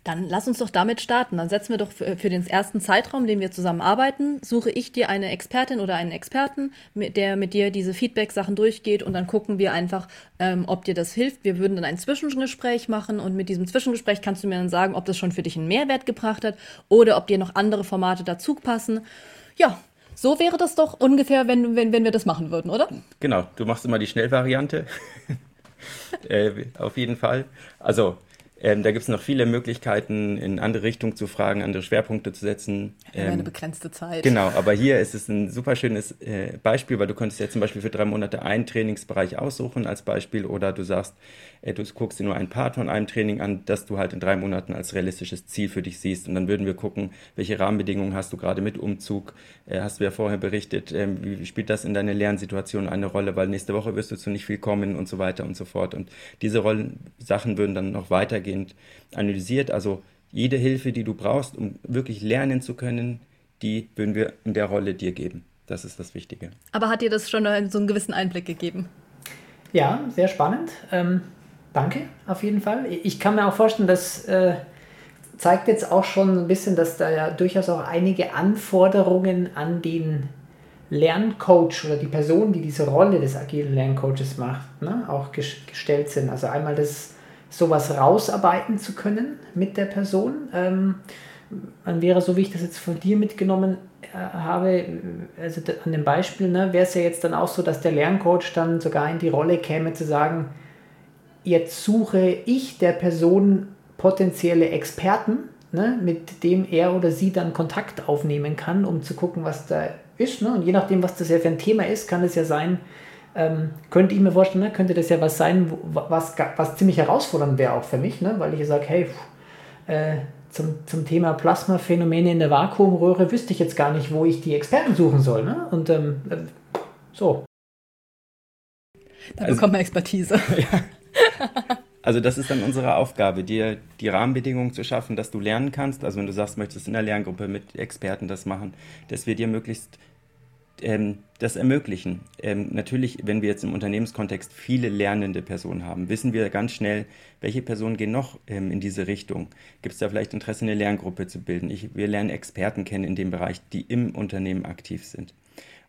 Dann lass uns doch damit starten. Dann setzen wir doch für, für, den ersten Zeitraum, den wir zusammen arbeiten, suche ich dir eine Expertin oder einen Experten, mit, der mit dir diese Feedback-Sachen durchgeht und dann gucken wir einfach, ähm, ob dir das hilft. Wir würden dann ein Zwischengespräch machen und mit diesem Zwischengespräch kannst du mir dann sagen, ob das schon für dich einen Mehrwert gebracht hat oder ob dir noch andere Formate dazu passen. Ja, so wäre das doch ungefähr, wenn, wenn, wenn wir das machen würden, oder? Genau, du machst immer die Schnellvariante. [laughs] äh, auf jeden Fall. Also, ähm, da gibt es noch viele Möglichkeiten, in andere Richtungen zu fragen, andere Schwerpunkte zu setzen. Ähm, eine begrenzte Zeit. Genau, aber hier ist es ein super schönes äh, Beispiel, weil du könntest jetzt zum Beispiel für drei Monate einen Trainingsbereich aussuchen als Beispiel oder du sagst, du guckst dir nur ein Part von einem Training an, das du halt in drei Monaten als realistisches Ziel für dich siehst. Und dann würden wir gucken, welche Rahmenbedingungen hast du gerade mit Umzug. Äh, hast du ja vorher berichtet, äh, wie spielt das in deiner Lernsituation eine Rolle, weil nächste Woche wirst du zu nicht viel kommen und so weiter und so fort. Und diese Rollen, Sachen würden dann noch weitergehend analysiert. Also jede Hilfe, die du brauchst, um wirklich lernen zu können, die würden wir in der Rolle dir geben. Das ist das Wichtige. Aber hat dir das schon so einen gewissen Einblick gegeben? Ja, sehr spannend. Ähm, Danke, auf jeden Fall. Ich kann mir auch vorstellen, das äh, zeigt jetzt auch schon ein bisschen, dass da ja durchaus auch einige Anforderungen an den Lerncoach oder die Person, die diese Rolle des agilen Lerncoaches macht, ne, auch gestellt sind. Also einmal das sowas rausarbeiten zu können mit der Person. Ähm, dann wäre, so wie ich das jetzt von dir mitgenommen äh, habe, also an dem Beispiel, ne, wäre es ja jetzt dann auch so, dass der Lerncoach dann sogar in die Rolle käme zu sagen, jetzt suche ich der Person potenzielle Experten, ne, mit dem er oder sie dann Kontakt aufnehmen kann, um zu gucken, was da ist. Ne? Und je nachdem, was das ja für ein Thema ist, kann es ja sein, ähm, könnte ich mir vorstellen, ne, könnte das ja was sein, was, was ziemlich herausfordernd wäre auch für mich, ne? weil ich sage, hey, pff, äh, zum, zum Thema Plasmaphänomene in der Vakuumröhre wüsste ich jetzt gar nicht, wo ich die Experten suchen soll. Ne? Und ähm, äh, so. Da bekommt man Expertise. [laughs] Ja. [laughs] Also das ist dann unsere Aufgabe, dir die Rahmenbedingungen zu schaffen, dass du lernen kannst. Also wenn du sagst, möchtest in der Lerngruppe mit Experten das machen, dass wir dir möglichst ähm, das ermöglichen. Ähm, natürlich, wenn wir jetzt im Unternehmenskontext viele lernende Personen haben, wissen wir ganz schnell, welche Personen gehen noch ähm, in diese Richtung. Gibt es da vielleicht Interesse, eine Lerngruppe zu bilden? Ich, wir lernen Experten kennen in dem Bereich, die im Unternehmen aktiv sind.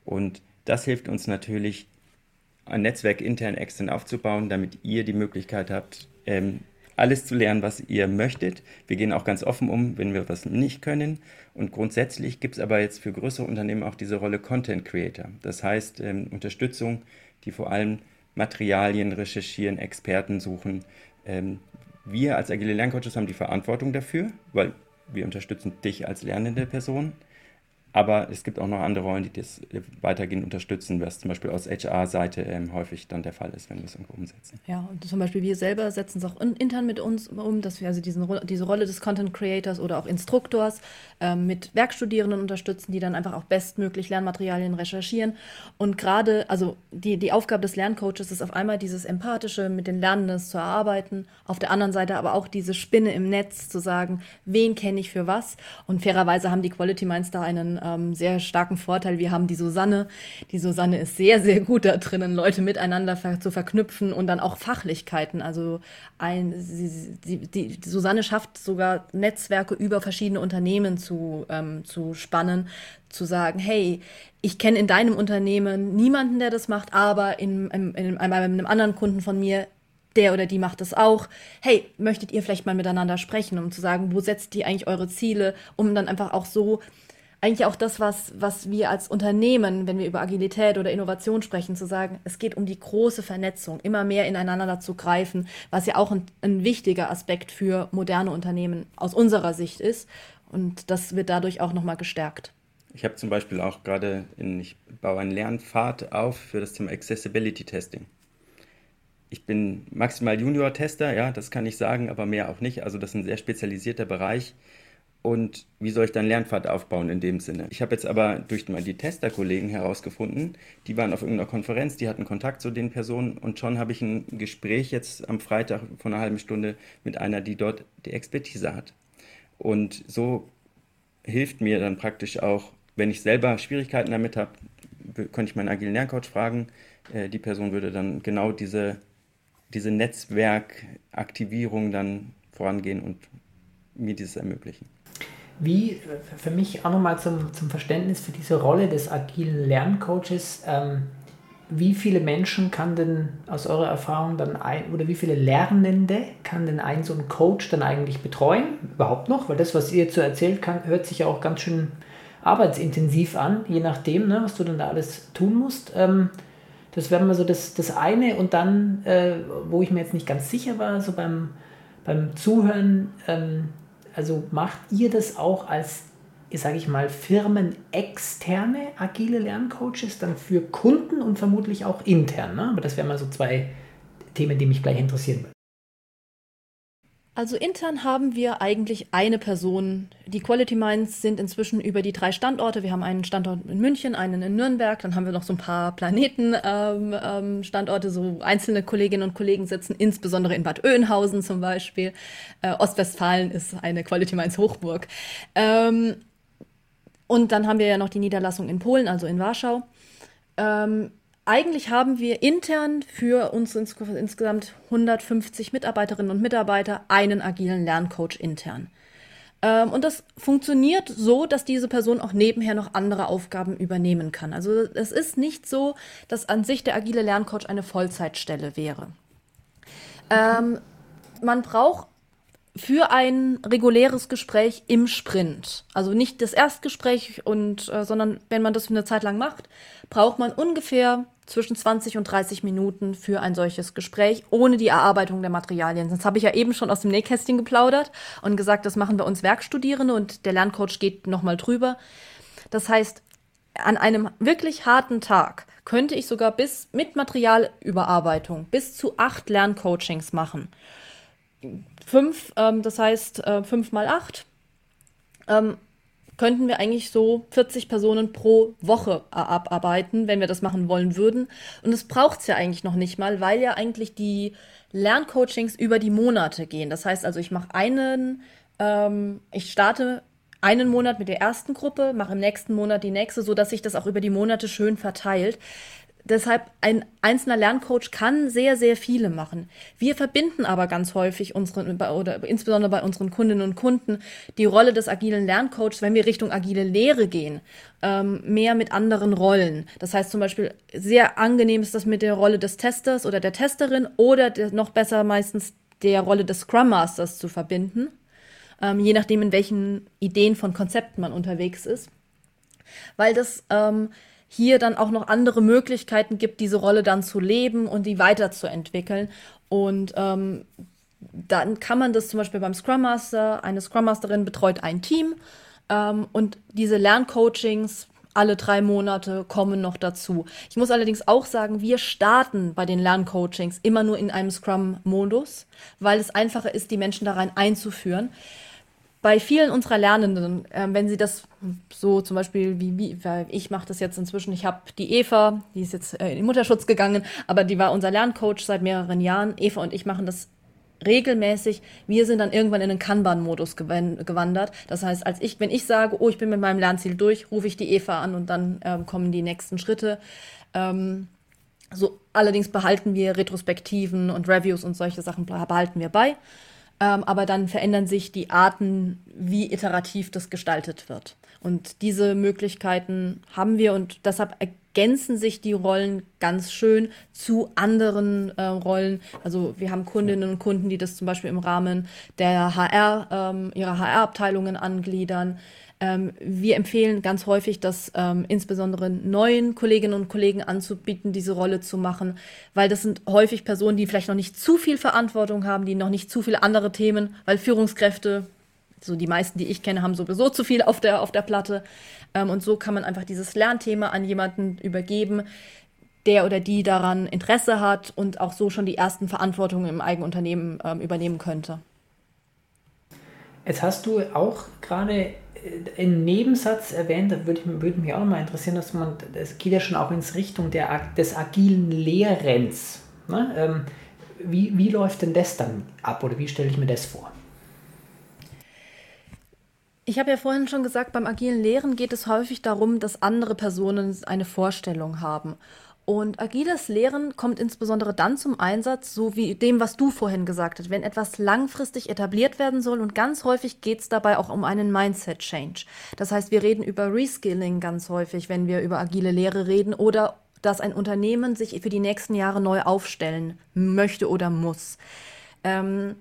Und das hilft uns natürlich, ein Netzwerk intern, extern aufzubauen, damit ihr die Möglichkeit habt, ähm, alles zu lernen, was ihr möchtet. Wir gehen auch ganz offen um, wenn wir was nicht können. Und grundsätzlich gibt es aber jetzt für größere Unternehmen auch diese Rolle Content Creator. Das heißt, ähm, Unterstützung, die vor allem Materialien recherchieren, Experten suchen. Ähm, wir als agile Lerncoaches haben die Verantwortung dafür, weil wir unterstützen dich als lernende Person. Aber es gibt auch noch andere Rollen, die das weitergehend unterstützen, was zum Beispiel aus HR-Seite ähm, häufig dann der Fall ist, wenn wir es irgendwo umsetzen. Ja, und zum Beispiel wir selber setzen es auch intern mit uns um, dass wir also diesen, diese Rolle des Content Creators oder auch Instruktors ähm, mit Werkstudierenden unterstützen, die dann einfach auch bestmöglich Lernmaterialien recherchieren. Und gerade, also die, die Aufgabe des Lerncoaches ist auf einmal dieses Empathische mit den Lernenden zu erarbeiten, auf der anderen Seite aber auch diese Spinne im Netz zu sagen, wen kenne ich für was. Und fairerweise haben die Quality Minds da einen ähm, sehr starken Vorteil. Wir haben die Susanne. Die Susanne ist sehr, sehr gut da drinnen, Leute miteinander ver zu verknüpfen und dann auch Fachlichkeiten. Also ein, sie, sie, die, Susanne schafft sogar Netzwerke über verschiedene Unternehmen zu, ähm, zu spannen, zu sagen, hey, ich kenne in deinem Unternehmen niemanden, der das macht, aber in, in, in, in einem anderen Kunden von mir der oder die macht das auch. Hey, möchtet ihr vielleicht mal miteinander sprechen, um zu sagen, wo setzt ihr eigentlich eure Ziele, um dann einfach auch so eigentlich auch das, was, was wir als Unternehmen, wenn wir über Agilität oder Innovation sprechen, zu sagen, es geht um die große Vernetzung, immer mehr ineinander zu greifen, was ja auch ein, ein wichtiger Aspekt für moderne Unternehmen aus unserer Sicht ist. Und das wird dadurch auch nochmal gestärkt. Ich habe zum Beispiel auch gerade, in, ich baue einen Lernpfad auf für das Thema Accessibility Testing ich bin maximal Junior-Tester, ja, das kann ich sagen, aber mehr auch nicht. Also das ist ein sehr spezialisierter Bereich. Und wie soll ich dann Lernpfad aufbauen in dem Sinne? Ich habe jetzt aber durch mal die Tester-Kollegen herausgefunden, die waren auf irgendeiner Konferenz, die hatten Kontakt zu den Personen und schon habe ich ein Gespräch jetzt am Freitag von einer halben Stunde mit einer, die dort die Expertise hat. Und so hilft mir dann praktisch auch, wenn ich selber Schwierigkeiten damit habe, könnte ich meinen agilen Lerncoach fragen. Äh, die Person würde dann genau diese diese Netzwerkaktivierung dann vorangehen und mir dieses ermöglichen. Wie für mich auch nochmal zum, zum Verständnis für diese Rolle des agilen Lerncoaches, ähm, wie viele Menschen kann denn aus eurer Erfahrung dann ein, oder wie viele Lernende kann denn ein so ein Coach dann eigentlich betreuen? Überhaupt noch? Weil das, was ihr jetzt so erzählt, kann, hört sich ja auch ganz schön arbeitsintensiv an, je nachdem, ne, was du dann da alles tun musst. Ähm, das wäre mal so das, das eine. Und dann, äh, wo ich mir jetzt nicht ganz sicher war, so beim, beim Zuhören, ähm, also macht ihr das auch als, sage ich mal, firmenexterne agile Lerncoaches dann für Kunden und vermutlich auch intern? Ne? Aber das wären mal so zwei Themen, die mich gleich interessieren würden. Also intern haben wir eigentlich eine Person. Die Quality Minds sind inzwischen über die drei Standorte. Wir haben einen Standort in München, einen in Nürnberg, dann haben wir noch so ein paar Planeten-Standorte, ähm, ähm, so einzelne Kolleginnen und Kollegen sitzen, insbesondere in Bad Oeynhausen zum Beispiel. Äh, Ostwestfalen ist eine Quality Minds Hochburg. Ähm, und dann haben wir ja noch die Niederlassung in Polen, also in Warschau. Ähm, eigentlich haben wir intern für uns ins, insgesamt 150 Mitarbeiterinnen und Mitarbeiter einen agilen Lerncoach intern. Ähm, und das funktioniert so, dass diese Person auch nebenher noch andere Aufgaben übernehmen kann. Also es ist nicht so, dass an sich der agile Lerncoach eine Vollzeitstelle wäre. Ähm, man braucht für ein reguläres Gespräch im Sprint, also nicht das Erstgespräch und, äh, sondern wenn man das eine Zeit lang macht, braucht man ungefähr zwischen 20 und 30 Minuten für ein solches Gespräch ohne die Erarbeitung der Materialien. Das habe ich ja eben schon aus dem Nähkästchen geplaudert und gesagt, das machen bei uns Werkstudierende und der Lerncoach geht nochmal drüber. Das heißt, an einem wirklich harten Tag könnte ich sogar bis mit Materialüberarbeitung bis zu acht Lerncoachings machen. Fünf, ähm, das heißt äh, fünf mal acht. Ähm, könnten wir eigentlich so 40 Personen pro Woche abarbeiten, wenn wir das machen wollen würden. Und das braucht es ja eigentlich noch nicht mal, weil ja eigentlich die Lerncoachings über die Monate gehen. Das heißt also, ich mache einen, ähm, ich starte einen Monat mit der ersten Gruppe, mache im nächsten Monat die nächste, so dass sich das auch über die Monate schön verteilt deshalb ein einzelner Lerncoach kann sehr, sehr viele machen. Wir verbinden aber ganz häufig unseren, oder insbesondere bei unseren Kundinnen und Kunden die Rolle des agilen Lerncoaches, wenn wir Richtung agile Lehre gehen, ähm, mehr mit anderen Rollen. Das heißt zum Beispiel, sehr angenehm ist das mit der Rolle des Testers oder der Testerin oder der, noch besser meistens der Rolle des Scrum Masters zu verbinden, ähm, je nachdem, in welchen Ideen von Konzepten man unterwegs ist. Weil das ähm, hier dann auch noch andere Möglichkeiten gibt, diese Rolle dann zu leben und die weiterzuentwickeln. Und ähm, dann kann man das zum Beispiel beim Scrum Master, eine Scrum Masterin betreut ein Team ähm, und diese Lerncoachings alle drei Monate kommen noch dazu. Ich muss allerdings auch sagen, wir starten bei den Lerncoachings immer nur in einem Scrum-Modus, weil es einfacher ist, die Menschen da rein einzuführen bei vielen unserer Lernenden, äh, wenn sie das so zum Beispiel wie, wie ich mache das jetzt inzwischen, ich habe die Eva, die ist jetzt äh, in den Mutterschutz gegangen, aber die war unser Lerncoach seit mehreren Jahren. Eva und ich machen das regelmäßig. Wir sind dann irgendwann in den Kanban-Modus gewandert. Das heißt, als ich, wenn ich sage, oh, ich bin mit meinem Lernziel durch, rufe ich die Eva an und dann ähm, kommen die nächsten Schritte. Ähm, so, allerdings behalten wir Retrospektiven und Reviews und solche Sachen behalten wir bei. Ähm, aber dann verändern sich die Arten, wie iterativ das gestaltet wird. Und diese Möglichkeiten haben wir und deshalb ergänzen sich die Rollen ganz schön zu anderen äh, Rollen. Also wir haben Kundinnen und Kunden, die das zum Beispiel im Rahmen der HR, ähm, ihrer HR-Abteilungen angliedern. Ähm, wir empfehlen ganz häufig, das ähm, insbesondere neuen Kolleginnen und Kollegen anzubieten, diese Rolle zu machen, weil das sind häufig Personen, die vielleicht noch nicht zu viel Verantwortung haben, die noch nicht zu viele andere Themen, weil Führungskräfte, so die meisten, die ich kenne, haben sowieso zu viel auf der, auf der Platte. Ähm, und so kann man einfach dieses Lernthema an jemanden übergeben, der oder die daran Interesse hat und auch so schon die ersten Verantwortungen im eigenen Unternehmen ähm, übernehmen könnte. Jetzt hast du auch gerade einen Nebensatz erwähnt, da würde, würde mich auch noch mal interessieren, dass man, das geht ja schon auch ins Richtung der, des agilen Lehrens. Ne? Ähm, wie, wie läuft denn das dann ab oder wie stelle ich mir das vor? Ich habe ja vorhin schon gesagt, beim agilen Lehren geht es häufig darum, dass andere Personen eine Vorstellung haben. Und agiles Lehren kommt insbesondere dann zum Einsatz, so wie dem, was du vorhin gesagt hast, wenn etwas langfristig etabliert werden soll. Und ganz häufig geht es dabei auch um einen Mindset-Change. Das heißt, wir reden über Reskilling ganz häufig, wenn wir über agile Lehre reden oder dass ein Unternehmen sich für die nächsten Jahre neu aufstellen möchte oder muss. Ähm,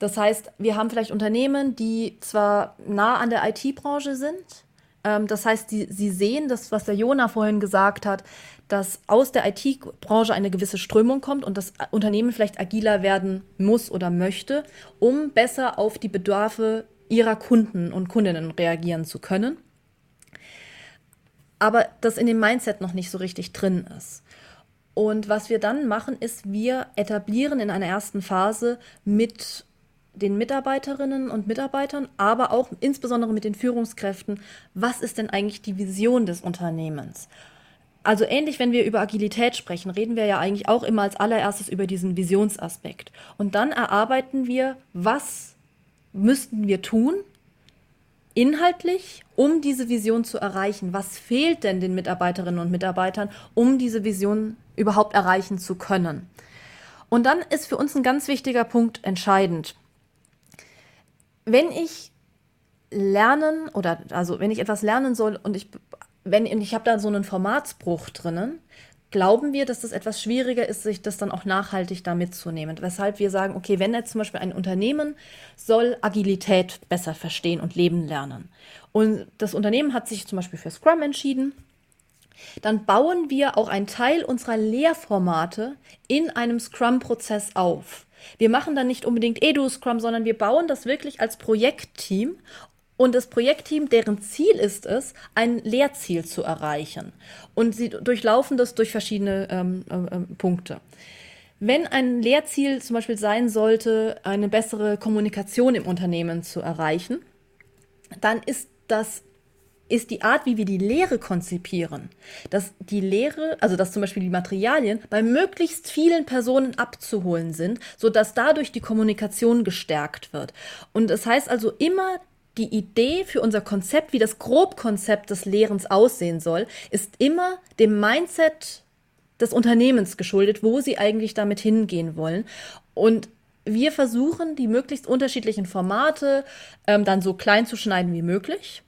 das heißt, wir haben vielleicht Unternehmen, die zwar nah an der IT-Branche sind, ähm, das heißt, sie sehen das, was der Jona vorhin gesagt hat, dass aus der IT-Branche eine gewisse Strömung kommt und das Unternehmen vielleicht agiler werden muss oder möchte, um besser auf die Bedarfe ihrer Kunden und Kundinnen reagieren zu können. Aber das in dem Mindset noch nicht so richtig drin ist. Und was wir dann machen, ist, wir etablieren in einer ersten Phase mit den Mitarbeiterinnen und Mitarbeitern, aber auch insbesondere mit den Führungskräften, was ist denn eigentlich die Vision des Unternehmens? Also ähnlich, wenn wir über Agilität sprechen, reden wir ja eigentlich auch immer als allererstes über diesen Visionsaspekt. Und dann erarbeiten wir, was müssten wir tun, inhaltlich, um diese Vision zu erreichen. Was fehlt denn den Mitarbeiterinnen und Mitarbeitern, um diese Vision überhaupt erreichen zu können? Und dann ist für uns ein ganz wichtiger Punkt entscheidend. Wenn ich lernen oder also wenn ich etwas lernen soll und ich wenn ich habe da so einen Formatsbruch drinnen, glauben wir, dass das etwas schwieriger ist, sich das dann auch nachhaltig da mitzunehmen. Weshalb wir sagen, okay, wenn jetzt zum Beispiel ein Unternehmen soll Agilität besser verstehen und leben lernen und das Unternehmen hat sich zum Beispiel für Scrum entschieden, dann bauen wir auch einen Teil unserer Lehrformate in einem Scrum-Prozess auf. Wir machen dann nicht unbedingt Edu-Scrum, sondern wir bauen das wirklich als Projektteam und das Projektteam, deren Ziel ist es, ein Lehrziel zu erreichen. Und sie durchlaufen das durch verschiedene ähm, äh, Punkte. Wenn ein Lehrziel zum Beispiel sein sollte, eine bessere Kommunikation im Unternehmen zu erreichen, dann ist das ist die Art, wie wir die Lehre konzipieren, dass die Lehre, also dass zum Beispiel die Materialien bei möglichst vielen Personen abzuholen sind, sodass dadurch die Kommunikation gestärkt wird. Und das heißt also immer die Idee für unser Konzept, wie das Grobkonzept des Lehrens aussehen soll, ist immer dem Mindset des Unternehmens geschuldet, wo sie eigentlich damit hingehen wollen. Und wir versuchen, die möglichst unterschiedlichen Formate ähm, dann so klein zu schneiden wie möglich,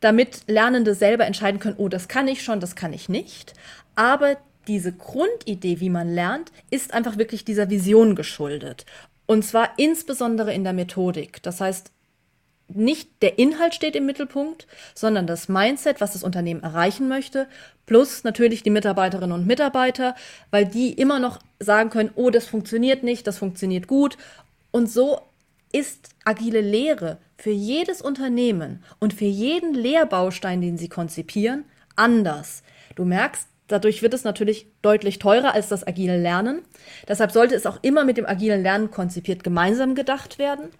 damit Lernende selber entscheiden können, oh, das kann ich schon, das kann ich nicht. Aber diese Grundidee, wie man lernt, ist einfach wirklich dieser Vision geschuldet. Und zwar insbesondere in der Methodik. Das heißt, nicht der Inhalt steht im Mittelpunkt, sondern das Mindset, was das Unternehmen erreichen möchte, plus natürlich die Mitarbeiterinnen und Mitarbeiter, weil die immer noch sagen können, oh, das funktioniert nicht, das funktioniert gut. Und so ist agile Lehre für jedes Unternehmen und für jeden Lehrbaustein, den sie konzipieren, anders. Du merkst, dadurch wird es natürlich deutlich teurer als das agile Lernen. Deshalb sollte es auch immer mit dem agilen Lernen konzipiert gemeinsam gedacht werden.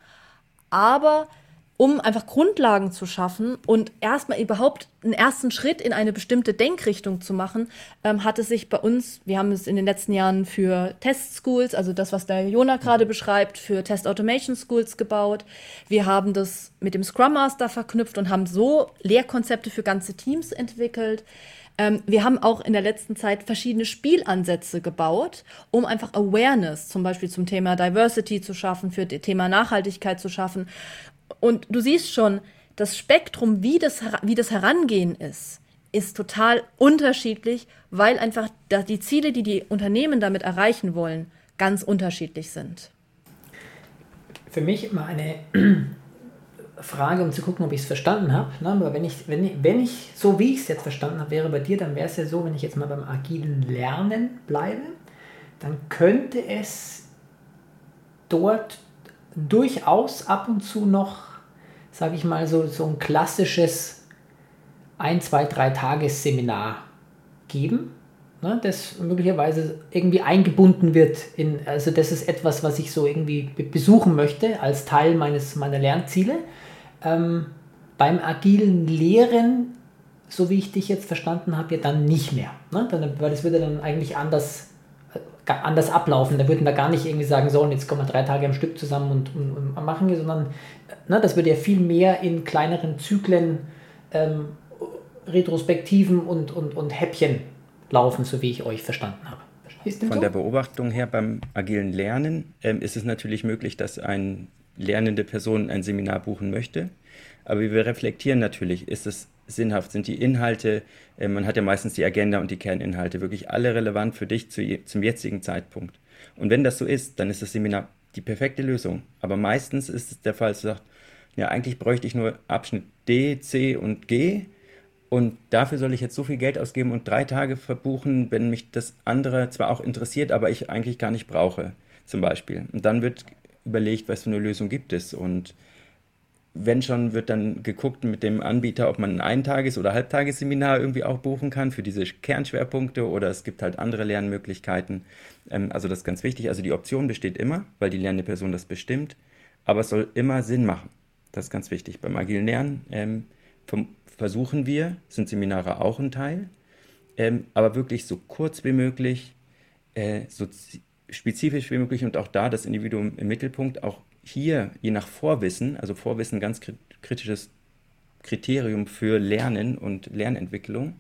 Aber um einfach Grundlagen zu schaffen und erstmal überhaupt einen ersten Schritt in eine bestimmte Denkrichtung zu machen, ähm, hat es sich bei uns, wir haben es in den letzten Jahren für Test Schools, also das, was der Jona gerade beschreibt, für Test Automation Schools gebaut. Wir haben das mit dem Scrum Master verknüpft und haben so Lehrkonzepte für ganze Teams entwickelt. Ähm, wir haben auch in der letzten Zeit verschiedene Spielansätze gebaut, um einfach Awareness zum Beispiel zum Thema Diversity zu schaffen, für das Thema Nachhaltigkeit zu schaffen. Und du siehst schon, das Spektrum, wie das, wie das Herangehen ist, ist total unterschiedlich, weil einfach die Ziele, die die Unternehmen damit erreichen wollen, ganz unterschiedlich sind. Für mich mal eine [clears throat] Frage, um zu gucken, ob ich es verstanden habe. Ne? Aber wenn ich, wenn, ich, wenn ich, so wie ich es jetzt verstanden habe, wäre bei dir, dann wäre es ja so, wenn ich jetzt mal beim agilen Lernen bleibe, dann könnte es dort durchaus ab und zu noch, sage ich mal, so, so ein klassisches ein, zwei, drei Tagesseminar geben, ne, das möglicherweise irgendwie eingebunden wird in, also das ist etwas, was ich so irgendwie besuchen möchte als Teil meines, meiner Lernziele. Ähm, beim agilen Lehren, so wie ich dich jetzt verstanden habe, ja dann nicht mehr. Ne? Dann, weil das würde dann eigentlich anders anders ablaufen. Da würden wir gar nicht irgendwie sagen, so, und jetzt kommen wir drei Tage am Stück zusammen und, und, und machen wir, sondern ne, das würde ja viel mehr in kleineren Zyklen, ähm, Retrospektiven und, und, und Häppchen laufen, so wie ich euch verstanden habe. Von so? der Beobachtung her beim agilen Lernen ähm, ist es natürlich möglich, dass eine lernende Person ein Seminar buchen möchte. Aber wir reflektieren natürlich, ist es sinnhaft? Sind die Inhalte, äh, man hat ja meistens die Agenda und die Kerninhalte, wirklich alle relevant für dich zu, zum jetzigen Zeitpunkt? Und wenn das so ist, dann ist das Seminar die perfekte Lösung. Aber meistens ist es der Fall, dass du sagst, ja, eigentlich bräuchte ich nur Abschnitt D, C und G. Und dafür soll ich jetzt so viel Geld ausgeben und drei Tage verbuchen, wenn mich das andere zwar auch interessiert, aber ich eigentlich gar nicht brauche, zum Beispiel. Und dann wird überlegt, was für eine Lösung gibt es. Und wenn schon, wird dann geguckt mit dem Anbieter, ob man ein Eintages- oder Halbtagesseminar irgendwie auch buchen kann für diese Kernschwerpunkte oder es gibt halt andere Lernmöglichkeiten. Ähm, also das ist ganz wichtig. Also die Option besteht immer, weil die lernende Person das bestimmt, aber es soll immer Sinn machen. Das ist ganz wichtig. Beim agilen Lernen ähm, versuchen wir, sind Seminare auch ein Teil, ähm, aber wirklich so kurz wie möglich, äh, so spezifisch wie möglich und auch da das Individuum im Mittelpunkt, auch hier je nach Vorwissen, also Vorwissen ganz kritisches Kriterium für Lernen und Lernentwicklung,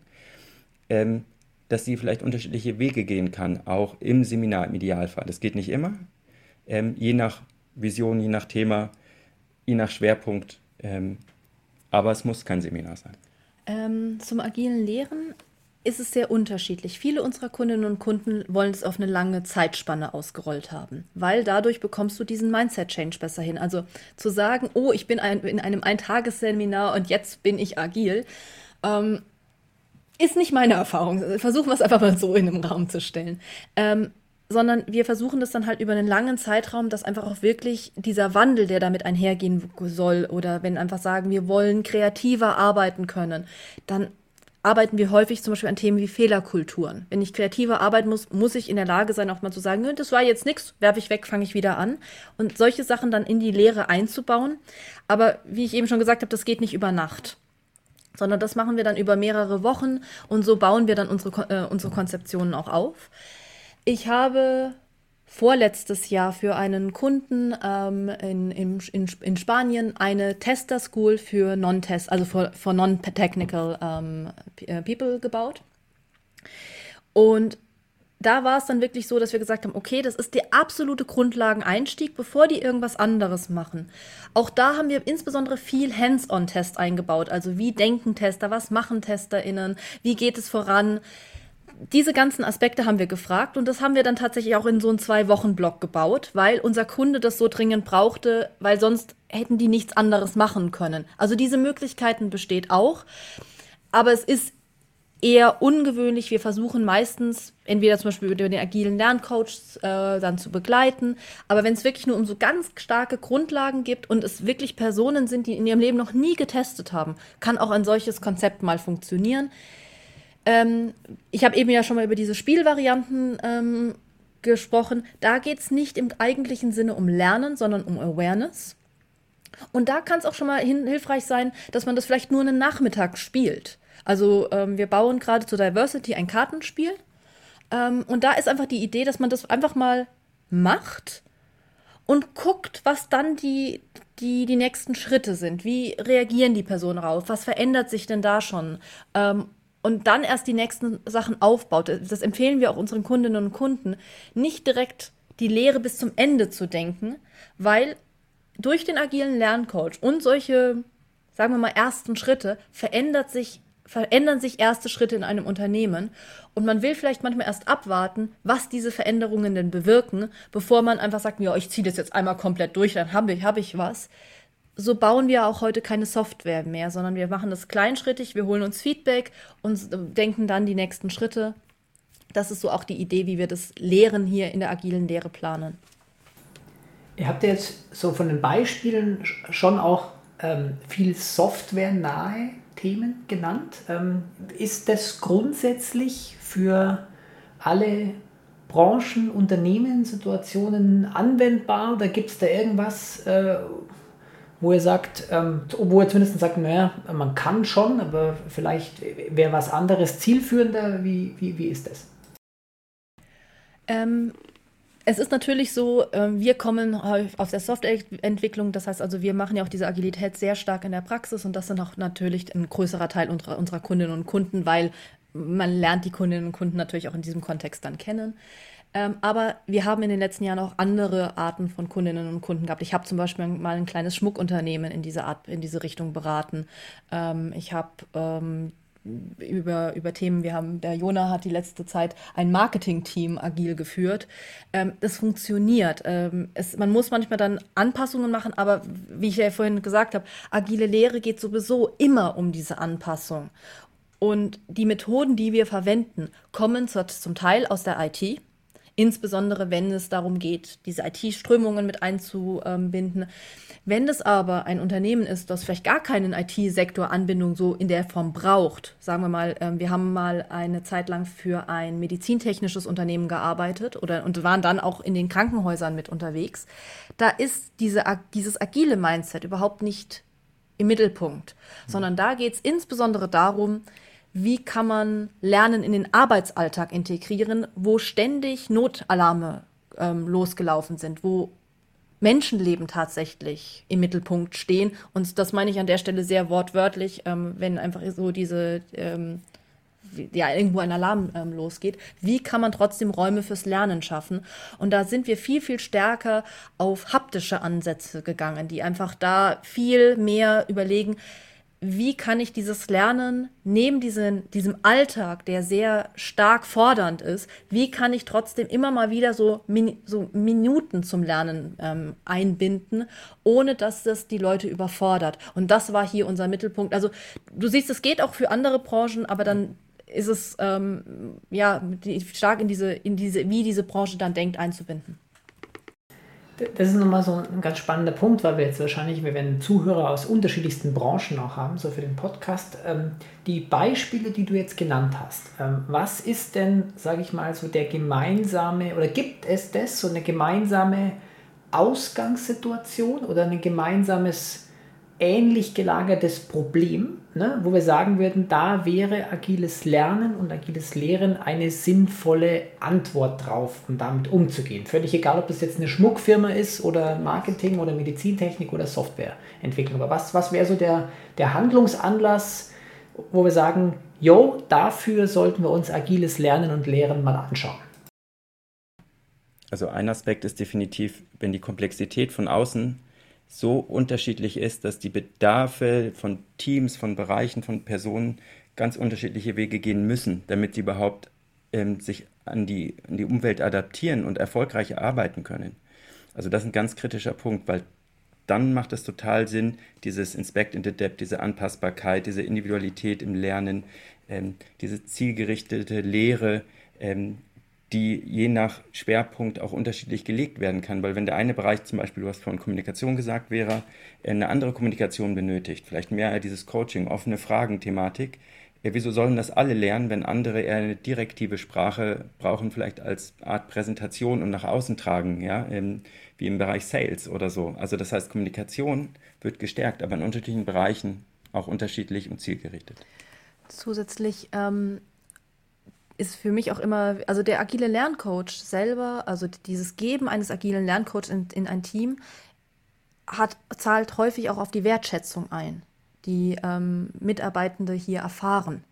ähm, dass sie vielleicht unterschiedliche Wege gehen kann, auch im Seminar im Idealfall. Das geht nicht immer, ähm, je nach Vision, je nach Thema, je nach Schwerpunkt, ähm, aber es muss kein Seminar sein. Ähm, zum agilen Lehren ist es sehr unterschiedlich. Viele unserer Kundinnen und Kunden wollen es auf eine lange Zeitspanne ausgerollt haben, weil dadurch bekommst du diesen Mindset-Change besser hin. Also zu sagen, oh, ich bin ein, in einem Eintagesseminar und jetzt bin ich agil, ähm, ist nicht meine Erfahrung. Versuchen wir es einfach mal so in den Raum zu stellen. Ähm, sondern wir versuchen das dann halt über einen langen Zeitraum, dass einfach auch wirklich dieser Wandel, der damit einhergehen soll, oder wenn einfach sagen, wir wollen kreativer arbeiten können, dann arbeiten wir häufig zum Beispiel an Themen wie Fehlerkulturen. Wenn ich kreativer arbeiten muss, muss ich in der Lage sein, auch mal zu sagen, das war jetzt nichts, werfe ich weg, fange ich wieder an. Und solche Sachen dann in die Lehre einzubauen. Aber wie ich eben schon gesagt habe, das geht nicht über Nacht. Sondern das machen wir dann über mehrere Wochen und so bauen wir dann unsere, äh, unsere Konzeptionen auch auf. Ich habe vorletztes Jahr für einen Kunden ähm, in, in, in, Spanien eine Tester School für Non-Test, also für, Non-Technical ähm, äh, People gebaut. Und da war es dann wirklich so, dass wir gesagt haben, okay, das ist der absolute Grundlageneinstieg, bevor die irgendwas anderes machen. Auch da haben wir insbesondere viel Hands-on-Test eingebaut. Also wie denken Tester, was machen TesterInnen, wie geht es voran, diese ganzen Aspekte haben wir gefragt und das haben wir dann tatsächlich auch in so einen Zwei-Wochen-Block gebaut, weil unser Kunde das so dringend brauchte, weil sonst hätten die nichts anderes machen können. Also diese Möglichkeiten besteht auch, aber es ist eher ungewöhnlich. Wir versuchen meistens entweder zum Beispiel über den agilen Lerncoach äh, dann zu begleiten, aber wenn es wirklich nur um so ganz starke Grundlagen gibt und es wirklich Personen sind, die in ihrem Leben noch nie getestet haben, kann auch ein solches Konzept mal funktionieren. Ähm, ich habe eben ja schon mal über diese Spielvarianten ähm, gesprochen. Da geht es nicht im eigentlichen Sinne um Lernen, sondern um Awareness. Und da kann es auch schon mal hilfreich sein, dass man das vielleicht nur einen Nachmittag spielt. Also ähm, wir bauen gerade zu Diversity ein Kartenspiel. Ähm, und da ist einfach die Idee, dass man das einfach mal macht und guckt, was dann die, die, die nächsten Schritte sind. Wie reagieren die Personen rauf? Was verändert sich denn da schon? Ähm, und dann erst die nächsten Sachen aufbaut. Das empfehlen wir auch unseren Kundinnen und Kunden, nicht direkt die Lehre bis zum Ende zu denken, weil durch den agilen Lerncoach und solche, sagen wir mal, ersten Schritte verändert sich, verändern sich erste Schritte in einem Unternehmen. Und man will vielleicht manchmal erst abwarten, was diese Veränderungen denn bewirken, bevor man einfach sagt, ja, ich ziehe das jetzt einmal komplett durch, dann habe ich, hab ich was. So bauen wir auch heute keine Software mehr, sondern wir machen das kleinschrittig, wir holen uns Feedback und denken dann die nächsten Schritte. Das ist so auch die Idee, wie wir das Lehren hier in der agilen Lehre planen. Ihr habt jetzt so von den Beispielen schon auch ähm, viel softwarenahe Themen genannt. Ähm, ist das grundsätzlich für alle Branchen, Unternehmen, Situationen anwendbar? Oder gibt es da irgendwas, äh, wo ihr sagt, ähm, wo ihr zumindest sagt, naja, man kann schon, aber vielleicht wäre was anderes zielführender? Wie, wie, wie ist das? Ähm, es ist natürlich so, ähm, wir kommen aus der Softwareentwicklung, das heißt also, wir machen ja auch diese Agilität sehr stark in der Praxis und das sind auch natürlich ein größerer Teil unserer, unserer Kundinnen und Kunden, weil man lernt die Kundinnen und Kunden natürlich auch in diesem Kontext dann kennen. Ähm, aber wir haben in den letzten Jahren auch andere Arten von Kundinnen und Kunden gehabt. Ich habe zum Beispiel mal ein kleines Schmuckunternehmen in diese Art, in diese Richtung beraten. Ähm, ich habe über, über Themen. Wir haben, der Jona hat die letzte Zeit ein Marketing-Team agil geführt. Ähm, das funktioniert. Ähm, es, man muss manchmal dann Anpassungen machen, aber wie ich ja vorhin gesagt habe, agile Lehre geht sowieso immer um diese Anpassung. Und die Methoden, die wir verwenden, kommen zum Teil aus der IT, insbesondere wenn es darum geht, diese IT-Strömungen mit einzubinden. Wenn es aber ein Unternehmen ist, das vielleicht gar keinen IT-Sektor-Anbindung so in der Form braucht, sagen wir mal, ähm, wir haben mal eine Zeit lang für ein medizintechnisches Unternehmen gearbeitet oder, und waren dann auch in den Krankenhäusern mit unterwegs, da ist diese, dieses agile Mindset überhaupt nicht im Mittelpunkt, sondern da geht es insbesondere darum, wie kann man Lernen in den Arbeitsalltag integrieren, wo ständig Notalarme ähm, losgelaufen sind, wo Menschenleben tatsächlich im Mittelpunkt stehen. Und das meine ich an der Stelle sehr wortwörtlich, ähm, wenn einfach so diese, ähm, ja, irgendwo ein Alarm ähm, losgeht. Wie kann man trotzdem Räume fürs Lernen schaffen? Und da sind wir viel, viel stärker auf haptische Ansätze gegangen, die einfach da viel mehr überlegen, wie kann ich dieses Lernen neben diesen, diesem Alltag, der sehr stark fordernd ist, wie kann ich trotzdem immer mal wieder so, Min so Minuten zum Lernen ähm, einbinden, ohne dass das die Leute überfordert. Und das war hier unser Mittelpunkt. Also du siehst, es geht auch für andere Branchen, aber dann ist es ähm, ja stark in diese, in diese, wie diese Branche dann denkt, einzubinden. Das ist nochmal so ein ganz spannender Punkt, weil wir jetzt wahrscheinlich, wir werden Zuhörer aus unterschiedlichsten Branchen auch haben, so für den Podcast. Ähm, die Beispiele, die du jetzt genannt hast, ähm, was ist denn, sage ich mal, so der gemeinsame, oder gibt es das, so eine gemeinsame Ausgangssituation oder ein gemeinsames ähnlich gelagertes Problem, ne, wo wir sagen würden, da wäre agiles Lernen und agiles Lehren eine sinnvolle Antwort drauf, um damit umzugehen. Völlig egal, ob das jetzt eine Schmuckfirma ist oder Marketing oder Medizintechnik oder Softwareentwicklung. Aber was, was wäre so der, der Handlungsanlass, wo wir sagen, jo, dafür sollten wir uns agiles Lernen und Lehren mal anschauen? Also ein Aspekt ist definitiv, wenn die Komplexität von außen so unterschiedlich ist, dass die Bedarfe von Teams, von Bereichen, von Personen ganz unterschiedliche Wege gehen müssen, damit sie überhaupt ähm, sich an die, an die Umwelt adaptieren und erfolgreich arbeiten können. Also das ist ein ganz kritischer Punkt, weil dann macht es total Sinn, dieses Inspect in the Depth, diese Anpassbarkeit, diese Individualität im Lernen, ähm, diese zielgerichtete Lehre, ähm, die je nach Schwerpunkt auch unterschiedlich gelegt werden kann. Weil wenn der eine Bereich zum Beispiel, du hast von Kommunikation gesagt, wäre, eine andere Kommunikation benötigt, vielleicht mehr dieses Coaching, offene Fragen-Thematik, ja, wieso sollen das alle lernen, wenn andere eher eine direktive Sprache brauchen, vielleicht als Art Präsentation und nach außen tragen, ja, ähm, wie im Bereich Sales oder so. Also das heißt, Kommunikation wird gestärkt, aber in unterschiedlichen Bereichen auch unterschiedlich und zielgerichtet. Zusätzlich ähm, ist für mich auch immer, also der agile Lerncoach selber, also dieses Geben eines agilen Lerncoaches in, in ein Team, hat, zahlt häufig auch auf die Wertschätzung ein, die ähm, Mitarbeitende hier erfahren.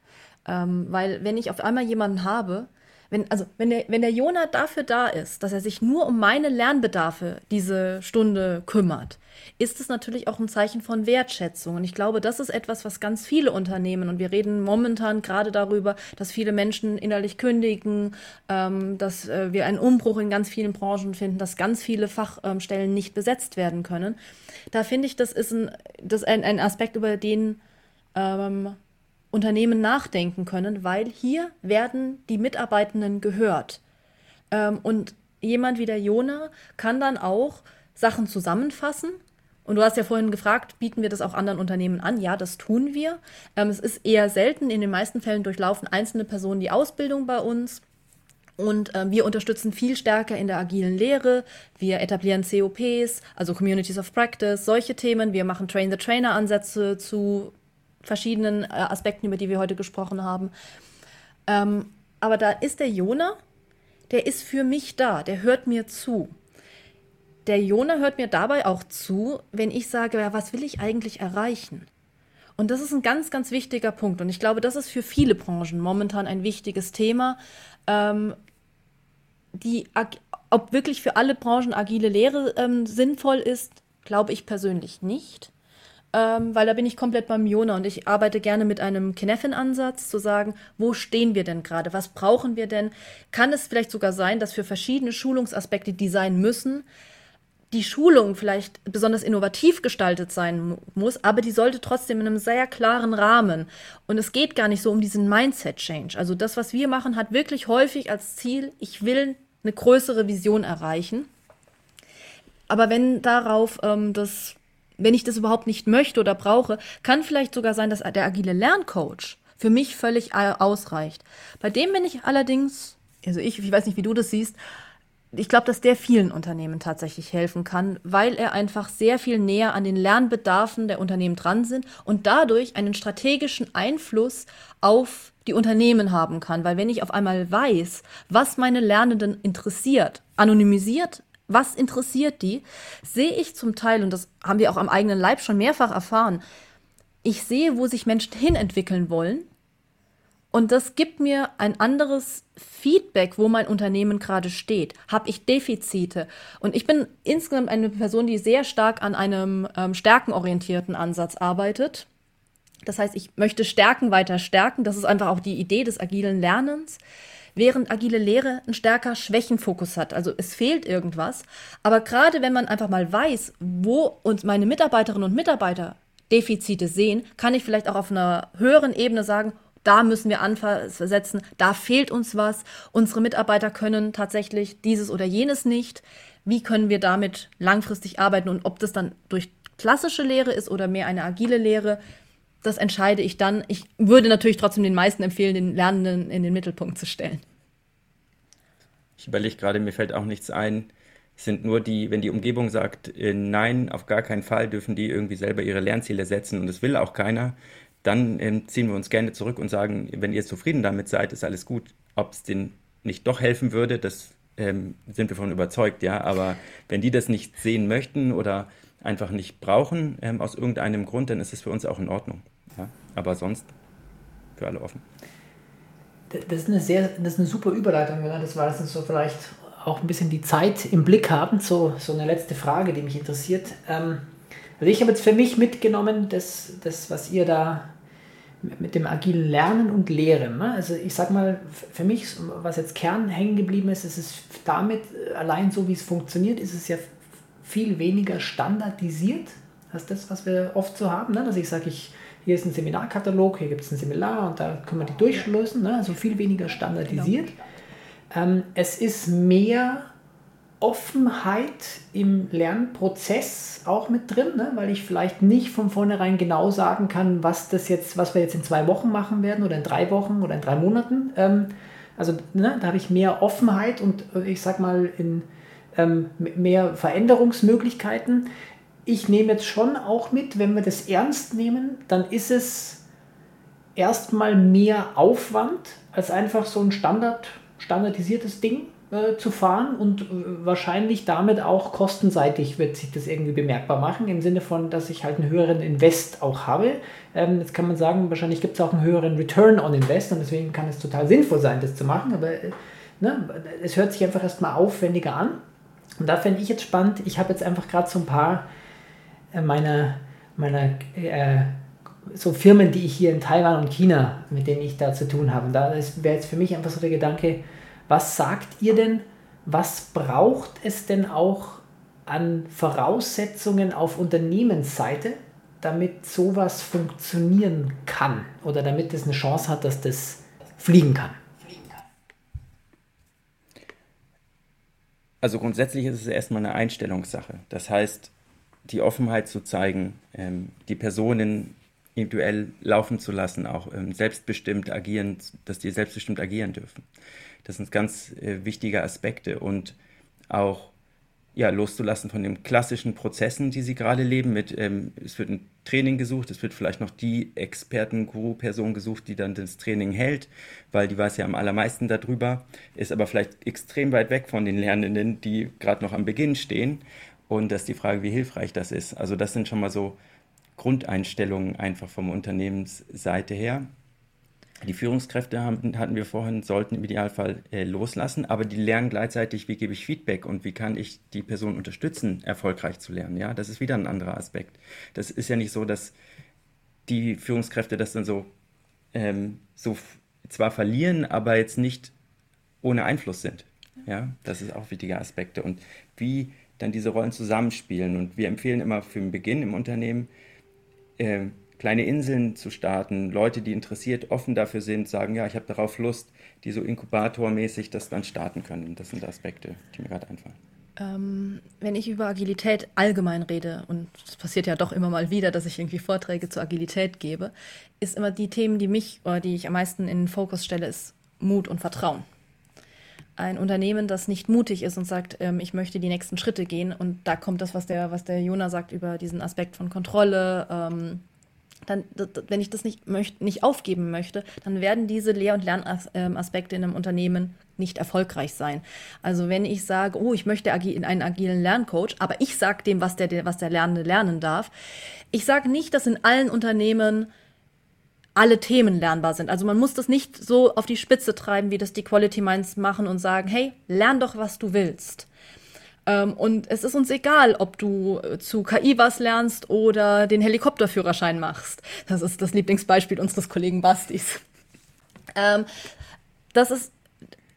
Ähm, weil wenn ich auf einmal jemanden habe, wenn, also wenn der, wenn der Jonah dafür da ist, dass er sich nur um meine Lernbedarfe diese Stunde kümmert, ist es natürlich auch ein Zeichen von Wertschätzung. Und ich glaube, das ist etwas, was ganz viele Unternehmen, und wir reden momentan gerade darüber, dass viele Menschen innerlich kündigen, ähm, dass äh, wir einen Umbruch in ganz vielen Branchen finden, dass ganz viele Fachstellen ähm, nicht besetzt werden können. Da finde ich, das ist ein, das ein, ein Aspekt, über den ähm, Unternehmen nachdenken können, weil hier werden die Mitarbeitenden gehört. Ähm, und jemand wie der Jona kann dann auch Sachen zusammenfassen. Und du hast ja vorhin gefragt, bieten wir das auch anderen Unternehmen an? Ja, das tun wir. Ähm, es ist eher selten. In den meisten Fällen durchlaufen einzelne Personen die Ausbildung bei uns. Und äh, wir unterstützen viel stärker in der agilen Lehre. Wir etablieren COPs, also Communities of Practice, solche Themen. Wir machen Train-the-Trainer-Ansätze zu verschiedenen äh, Aspekten, über die wir heute gesprochen haben. Ähm, aber da ist der Jona, der ist für mich da, der hört mir zu. Der Jona hört mir dabei auch zu, wenn ich sage, ja, was will ich eigentlich erreichen? Und das ist ein ganz, ganz wichtiger Punkt. Und ich glaube, das ist für viele Branchen momentan ein wichtiges Thema. Ähm, die, ob wirklich für alle Branchen agile Lehre ähm, sinnvoll ist, glaube ich persönlich nicht ähm, weil da bin ich komplett beim Jona und ich arbeite gerne mit einem Kinefin-Ansatz, zu sagen, wo stehen wir denn gerade, was brauchen wir denn? Kann es vielleicht sogar sein, dass für verschiedene Schulungsaspekte, die sein müssen, die Schulung vielleicht besonders innovativ gestaltet sein muss, aber die sollte trotzdem in einem sehr klaren Rahmen. Und es geht gar nicht so um diesen Mindset-Change. Also das, was wir machen, hat wirklich häufig als Ziel, ich will eine größere Vision erreichen. Aber wenn darauf ähm, das wenn ich das überhaupt nicht möchte oder brauche, kann vielleicht sogar sein, dass der agile Lerncoach für mich völlig ausreicht. Bei dem bin ich allerdings, also ich, ich weiß nicht, wie du das siehst, ich glaube, dass der vielen Unternehmen tatsächlich helfen kann, weil er einfach sehr viel näher an den Lernbedarfen der Unternehmen dran sind und dadurch einen strategischen Einfluss auf die Unternehmen haben kann. Weil wenn ich auf einmal weiß, was meine Lernenden interessiert, anonymisiert was interessiert die, sehe ich zum Teil, und das haben wir auch am eigenen Leib schon mehrfach erfahren, ich sehe, wo sich Menschen hinentwickeln wollen. Und das gibt mir ein anderes Feedback, wo mein Unternehmen gerade steht. Habe ich Defizite? Und ich bin insgesamt eine Person, die sehr stark an einem ähm, stärkenorientierten Ansatz arbeitet. Das heißt, ich möchte Stärken weiter stärken. Das ist einfach auch die Idee des agilen Lernens während agile Lehre einen stärker Schwächenfokus hat. Also es fehlt irgendwas. Aber gerade wenn man einfach mal weiß, wo uns meine Mitarbeiterinnen und Mitarbeiter Defizite sehen, kann ich vielleicht auch auf einer höheren Ebene sagen, da müssen wir ansetzen, da fehlt uns was, unsere Mitarbeiter können tatsächlich dieses oder jenes nicht. Wie können wir damit langfristig arbeiten und ob das dann durch klassische Lehre ist oder mehr eine agile Lehre, das entscheide ich dann. Ich würde natürlich trotzdem den meisten empfehlen, den Lernenden in den Mittelpunkt zu stellen. Ich überlege gerade, mir fällt auch nichts ein. Es sind nur die, wenn die Umgebung sagt, äh, nein, auf gar keinen Fall dürfen die irgendwie selber ihre Lernziele setzen und das will auch keiner, dann ähm, ziehen wir uns gerne zurück und sagen, wenn ihr zufrieden damit seid, ist alles gut. Ob es denen nicht doch helfen würde, das ähm, sind wir von überzeugt, ja. Aber wenn die das nicht sehen möchten oder einfach nicht brauchen, ähm, aus irgendeinem Grund, dann ist es für uns auch in Ordnung. Aber sonst für alle offen. Das ist eine sehr, das ist eine super Überleitung, oder? Das war das so vielleicht auch ein bisschen die Zeit im Blick haben. So, so eine letzte Frage, die mich interessiert. Ähm, also ich habe jetzt für mich mitgenommen, das, das, was ihr da mit dem agilen Lernen und Lehren. Ne? Also ich sag mal, für mich, was jetzt Kern hängen geblieben ist, ist es damit, allein so wie es funktioniert, ist es ja viel weniger standardisiert als das, was wir oft so haben. Ne? Also ich sage, ich, hier ist ein Seminarkatalog, hier gibt es ein Seminar und da können wir die durchlösen. Ne? Also viel weniger standardisiert. Genau. Ähm, es ist mehr Offenheit im Lernprozess auch mit drin, ne? weil ich vielleicht nicht von vornherein genau sagen kann, was das jetzt, was wir jetzt in zwei Wochen machen werden oder in drei Wochen oder in drei Monaten. Ähm, also ne, da habe ich mehr Offenheit und äh, ich sag mal in ähm, mehr Veränderungsmöglichkeiten. Ich nehme jetzt schon auch mit, wenn wir das ernst nehmen, dann ist es erstmal mehr Aufwand als einfach so ein Standard, standardisiertes Ding äh, zu fahren und äh, wahrscheinlich damit auch kostenseitig wird sich das irgendwie bemerkbar machen, im Sinne von, dass ich halt einen höheren Invest auch habe. Ähm, jetzt kann man sagen, wahrscheinlich gibt es auch einen höheren Return on Invest und deswegen kann es total sinnvoll sein, das zu machen, aber äh, ne, es hört sich einfach erstmal aufwendiger an. Und da fände ich jetzt spannend, ich habe jetzt einfach gerade so ein paar meiner, meiner äh, so Firmen, die ich hier in Taiwan und China, mit denen ich da zu tun habe. Und da wäre jetzt für mich einfach so der Gedanke, was sagt ihr denn, was braucht es denn auch an Voraussetzungen auf Unternehmensseite, damit sowas funktionieren kann oder damit es eine Chance hat, dass das fliegen kann? Also grundsätzlich ist es erstmal eine Einstellungssache. Das heißt, die Offenheit zu zeigen, ähm, die Personen individuell laufen zu lassen, auch ähm, selbstbestimmt agieren, dass die selbstbestimmt agieren dürfen. Das sind ganz äh, wichtige Aspekte und auch ja, loszulassen von den klassischen Prozessen, die sie gerade leben. Mit, ähm, es wird ein Training gesucht, es wird vielleicht noch die Experten-Guru-Person gesucht, die dann das Training hält, weil die weiß ja am allermeisten darüber, ist aber vielleicht extrem weit weg von den Lernenden, die gerade noch am Beginn stehen. Und das ist die Frage, wie hilfreich das ist. Also das sind schon mal so Grundeinstellungen einfach vom Unternehmensseite her. Die Führungskräfte haben, hatten wir vorhin, sollten im Idealfall äh, loslassen, aber die lernen gleichzeitig, wie gebe ich Feedback und wie kann ich die Person unterstützen, erfolgreich zu lernen. Ja, das ist wieder ein anderer Aspekt. Das ist ja nicht so, dass die Führungskräfte das dann so, ähm, so zwar verlieren, aber jetzt nicht ohne Einfluss sind. Ja, das ist auch wichtige Aspekte. Und wie dann diese Rollen zusammenspielen. Und wir empfehlen immer für den Beginn im Unternehmen, äh, kleine Inseln zu starten, Leute, die interessiert, offen dafür sind, sagen, ja, ich habe darauf Lust, die so inkubatormäßig das dann starten können. Das sind Aspekte, die mir gerade einfallen. Ähm, wenn ich über Agilität allgemein rede, und es passiert ja doch immer mal wieder, dass ich irgendwie Vorträge zur Agilität gebe, ist immer die Themen, die mich oder die ich am meisten in den Fokus stelle, ist Mut und Vertrauen. Ein Unternehmen, das nicht mutig ist und sagt, ähm, ich möchte die nächsten Schritte gehen, und da kommt das, was der, was der Jona sagt über diesen Aspekt von Kontrolle, ähm, dann, wenn ich das nicht, möcht, nicht aufgeben möchte, dann werden diese Lehr- und Lernaspekte in einem Unternehmen nicht erfolgreich sein. Also wenn ich sage, oh, ich möchte in einen agilen Lerncoach, aber ich sage dem, was der, was der Lernende lernen darf. Ich sage nicht, dass in allen Unternehmen alle Themen lernbar sind. Also man muss das nicht so auf die Spitze treiben, wie das die Quality Minds machen und sagen, hey, lern doch, was du willst. Ähm, und es ist uns egal, ob du äh, zu KI was lernst oder den Helikopterführerschein machst. Das ist das Lieblingsbeispiel unseres Kollegen Bastis. Ähm, das ist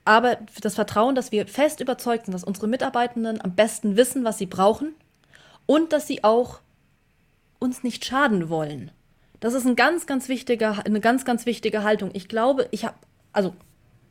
aber das Vertrauen, dass wir fest überzeugt sind, dass unsere Mitarbeitenden am besten wissen, was sie brauchen und dass sie auch uns nicht schaden wollen. Das ist ein ganz, ganz wichtiger, eine ganz, ganz wichtige Haltung. Ich glaube, ich habe, also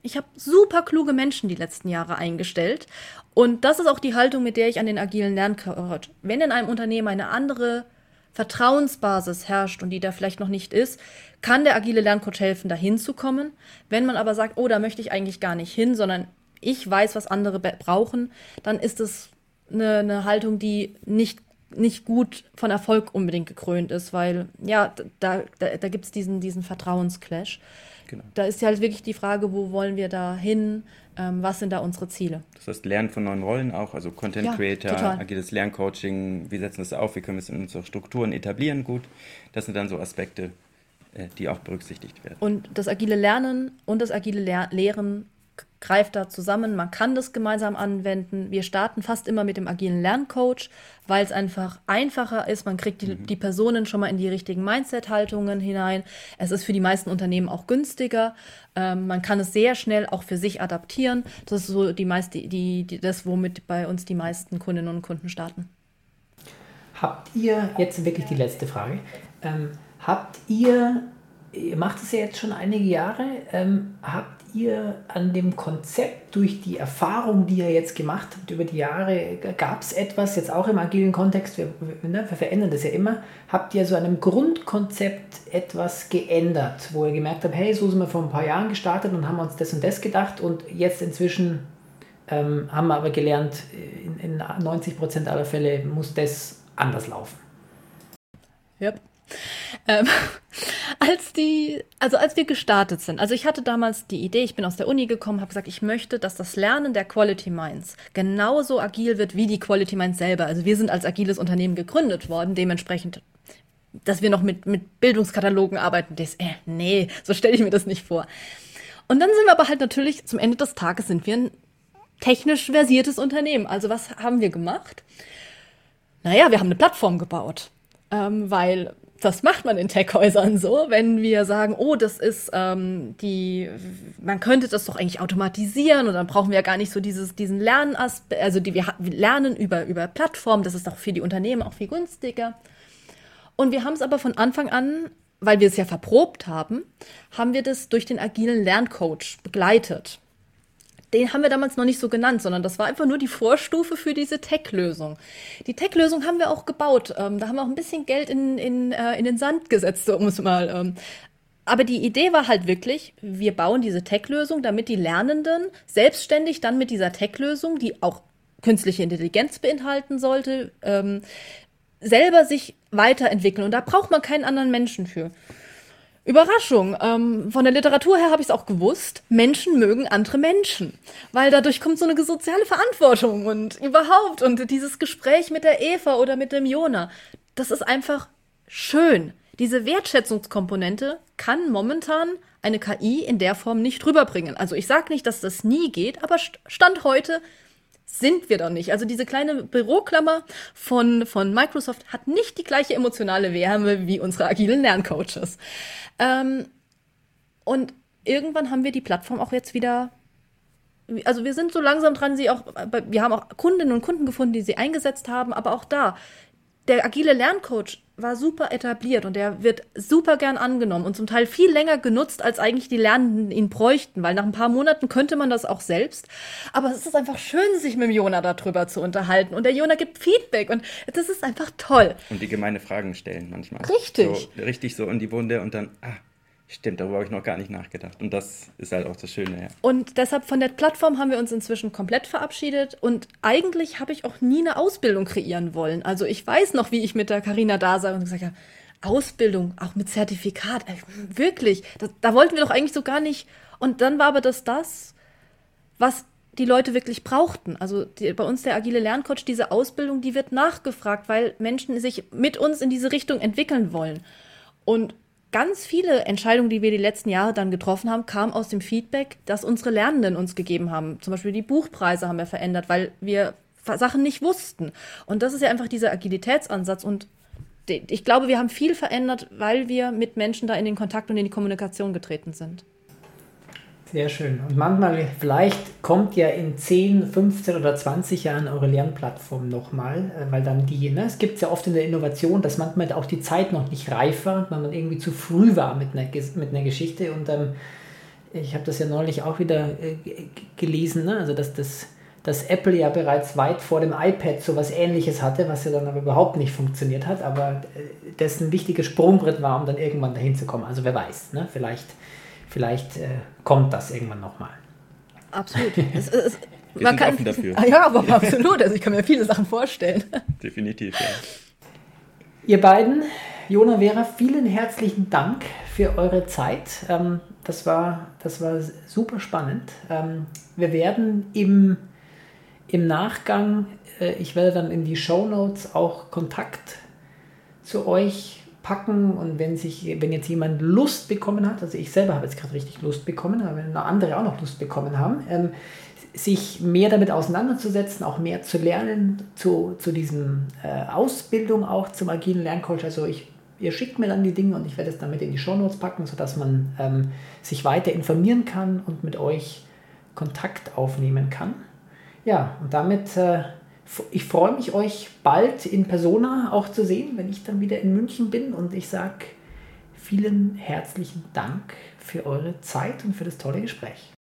ich habe super kluge Menschen die letzten Jahre eingestellt. Und das ist auch die Haltung, mit der ich an den agilen Lerncoach. Wenn in einem Unternehmen eine andere Vertrauensbasis herrscht und die da vielleicht noch nicht ist, kann der agile Lerncoach helfen, da hinzukommen. Wenn man aber sagt, oh, da möchte ich eigentlich gar nicht hin, sondern ich weiß, was andere brauchen, dann ist es eine, eine Haltung, die nicht nicht gut von Erfolg unbedingt gekrönt ist, weil ja, da, da, da gibt es diesen, diesen Vertrauensclash. Genau. Da ist ja halt wirklich die Frage, wo wollen wir da hin? Ähm, was sind da unsere Ziele? Das heißt, Lernen von neuen Rollen auch, also Content Creator, ja, agiles Lerncoaching, wie setzen wir das auf, wie können wir es in unsere Strukturen etablieren, gut. Das sind dann so Aspekte, äh, die auch berücksichtigt werden. Und das agile Lernen und das agile Lehr Lehren greift da zusammen, man kann das gemeinsam anwenden. Wir starten fast immer mit dem agilen Lerncoach, weil es einfach einfacher ist. Man kriegt die, mhm. die Personen schon mal in die richtigen Mindset-Haltungen hinein. Es ist für die meisten Unternehmen auch günstiger. Ähm, man kann es sehr schnell auch für sich adaptieren. Das ist so die meiste, die, die, das, womit bei uns die meisten Kundinnen und Kunden starten. Habt ihr, jetzt wirklich die letzte Frage, ähm, habt ihr ihr macht es ja jetzt schon einige Jahre. Ähm, habt ihr an dem Konzept durch die Erfahrung, die ihr jetzt gemacht habt über die Jahre, gab es etwas, jetzt auch im agilen Kontext, wir, ne, wir verändern das ja immer, habt ihr so an einem Grundkonzept etwas geändert, wo ihr gemerkt habt, hey, so sind wir vor ein paar Jahren gestartet und haben uns das und das gedacht und jetzt inzwischen ähm, haben wir aber gelernt, in, in 90 Prozent aller Fälle muss das anders laufen. Yep. Ähm, [laughs] als die, also als wir gestartet sind, also ich hatte damals die Idee, ich bin aus der Uni gekommen, habe gesagt, ich möchte, dass das Lernen der Quality Minds genauso agil wird wie die Quality Minds selber. Also wir sind als agiles Unternehmen gegründet worden, dementsprechend, dass wir noch mit, mit Bildungskatalogen arbeiten, das, äh, nee, so stelle ich mir das nicht vor. Und dann sind wir aber halt natürlich, zum Ende des Tages sind wir ein technisch versiertes Unternehmen. Also was haben wir gemacht? Naja, wir haben eine Plattform gebaut. Ähm, weil das macht man in Tech-Häusern so, wenn wir sagen, oh, das ist ähm, die, man könnte das doch eigentlich automatisieren und dann brauchen wir ja gar nicht so dieses, diesen Lernaspekt, also die, wir, wir lernen über, über Plattformen, das ist doch für die Unternehmen auch viel günstiger. Und wir haben es aber von Anfang an, weil wir es ja verprobt haben, haben wir das durch den agilen Lerncoach begleitet den haben wir damals noch nicht so genannt, sondern das war einfach nur die Vorstufe für diese Tech-Lösung. Die Tech-Lösung haben wir auch gebaut. Ähm, da haben wir auch ein bisschen Geld in, in, äh, in den Sand gesetzt, [laughs] um es mal. Ähm. Aber die Idee war halt wirklich, wir bauen diese Tech-Lösung, damit die Lernenden selbstständig dann mit dieser Tech-Lösung, die auch künstliche Intelligenz beinhalten sollte, ähm, selber sich weiterentwickeln. Und da braucht man keinen anderen Menschen für. Überraschung. Ähm, von der Literatur her habe ich es auch gewusst. Menschen mögen andere Menschen. Weil dadurch kommt so eine soziale Verantwortung und überhaupt. Und dieses Gespräch mit der Eva oder mit dem Jona, das ist einfach schön. Diese Wertschätzungskomponente kann momentan eine KI in der Form nicht rüberbringen. Also ich sage nicht, dass das nie geht, aber Stand heute sind wir doch nicht. Also diese kleine Büroklammer von, von Microsoft hat nicht die gleiche emotionale Wärme wie unsere agilen Lerncoaches. Ähm, und irgendwann haben wir die Plattform auch jetzt wieder. Also wir sind so langsam dran, sie auch, wir haben auch Kundinnen und Kunden gefunden, die sie eingesetzt haben, aber auch da, der agile Lerncoach war super etabliert und der wird super gern angenommen und zum Teil viel länger genutzt, als eigentlich die Lernenden ihn bräuchten, weil nach ein paar Monaten könnte man das auch selbst. Aber es ist einfach schön, sich mit dem Jona darüber zu unterhalten und der Jona gibt Feedback und das ist einfach toll. Und die gemeine Fragen stellen manchmal. Richtig. So, richtig so in die Wunde und dann, ah, Stimmt, darüber habe ich noch gar nicht nachgedacht. Und das ist halt auch das Schöne, ja. Und deshalb von der Plattform haben wir uns inzwischen komplett verabschiedet. Und eigentlich habe ich auch nie eine Ausbildung kreieren wollen. Also ich weiß noch, wie ich mit der Karina da saß und gesagt habe, Ausbildung, auch mit Zertifikat, wirklich, das, da wollten wir doch eigentlich so gar nicht. Und dann war aber das das, was die Leute wirklich brauchten. Also die, bei uns der agile Lerncoach, diese Ausbildung, die wird nachgefragt, weil Menschen sich mit uns in diese Richtung entwickeln wollen. Und ganz viele Entscheidungen, die wir die letzten Jahre dann getroffen haben, kamen aus dem Feedback, das unsere Lernenden uns gegeben haben. Zum Beispiel die Buchpreise haben wir verändert, weil wir Sachen nicht wussten. Und das ist ja einfach dieser Agilitätsansatz. Und ich glaube, wir haben viel verändert, weil wir mit Menschen da in den Kontakt und in die Kommunikation getreten sind. Sehr schön. Und manchmal, vielleicht kommt ja in 10, 15 oder 20 Jahren eure Lernplattform nochmal, äh, weil dann die, ne, es gibt ja oft in der Innovation, dass manchmal auch die Zeit noch nicht reif war, weil man irgendwie zu früh war mit einer, mit einer Geschichte. Und ähm, ich habe das ja neulich auch wieder äh, gelesen, ne? also dass das dass Apple ja bereits weit vor dem iPad so was ähnliches hatte, was ja dann aber überhaupt nicht funktioniert hat, aber äh, das ein wichtiges Sprungbrett war, um dann irgendwann dahin zu kommen. Also wer weiß, ne? vielleicht vielleicht äh, kommt das irgendwann nochmal. Absolut. [laughs] es, es, Wir man sind kann, offen dafür. Ja, aber absolut. Also ich kann mir viele Sachen vorstellen. [laughs] Definitiv, ja. Ihr beiden, Jona Vera, vielen herzlichen Dank für eure Zeit. Ähm, das, war, das war super spannend. Ähm, wir werden im, im Nachgang, äh, ich werde dann in die Show Notes auch Kontakt zu euch packen und wenn sich, wenn jetzt jemand Lust bekommen hat, also ich selber habe jetzt gerade richtig Lust bekommen, aber wenn andere auch noch Lust bekommen haben, ähm, sich mehr damit auseinanderzusetzen, auch mehr zu lernen zu, zu diesem äh, Ausbildung auch zum agilen Lerncoach. Also ich, ihr schickt mir dann die Dinge und ich werde es damit in die Shownotes packen, sodass man ähm, sich weiter informieren kann und mit euch Kontakt aufnehmen kann. Ja, und damit äh, ich freue mich, euch bald in Persona auch zu sehen, wenn ich dann wieder in München bin. Und ich sage vielen herzlichen Dank für eure Zeit und für das tolle Gespräch.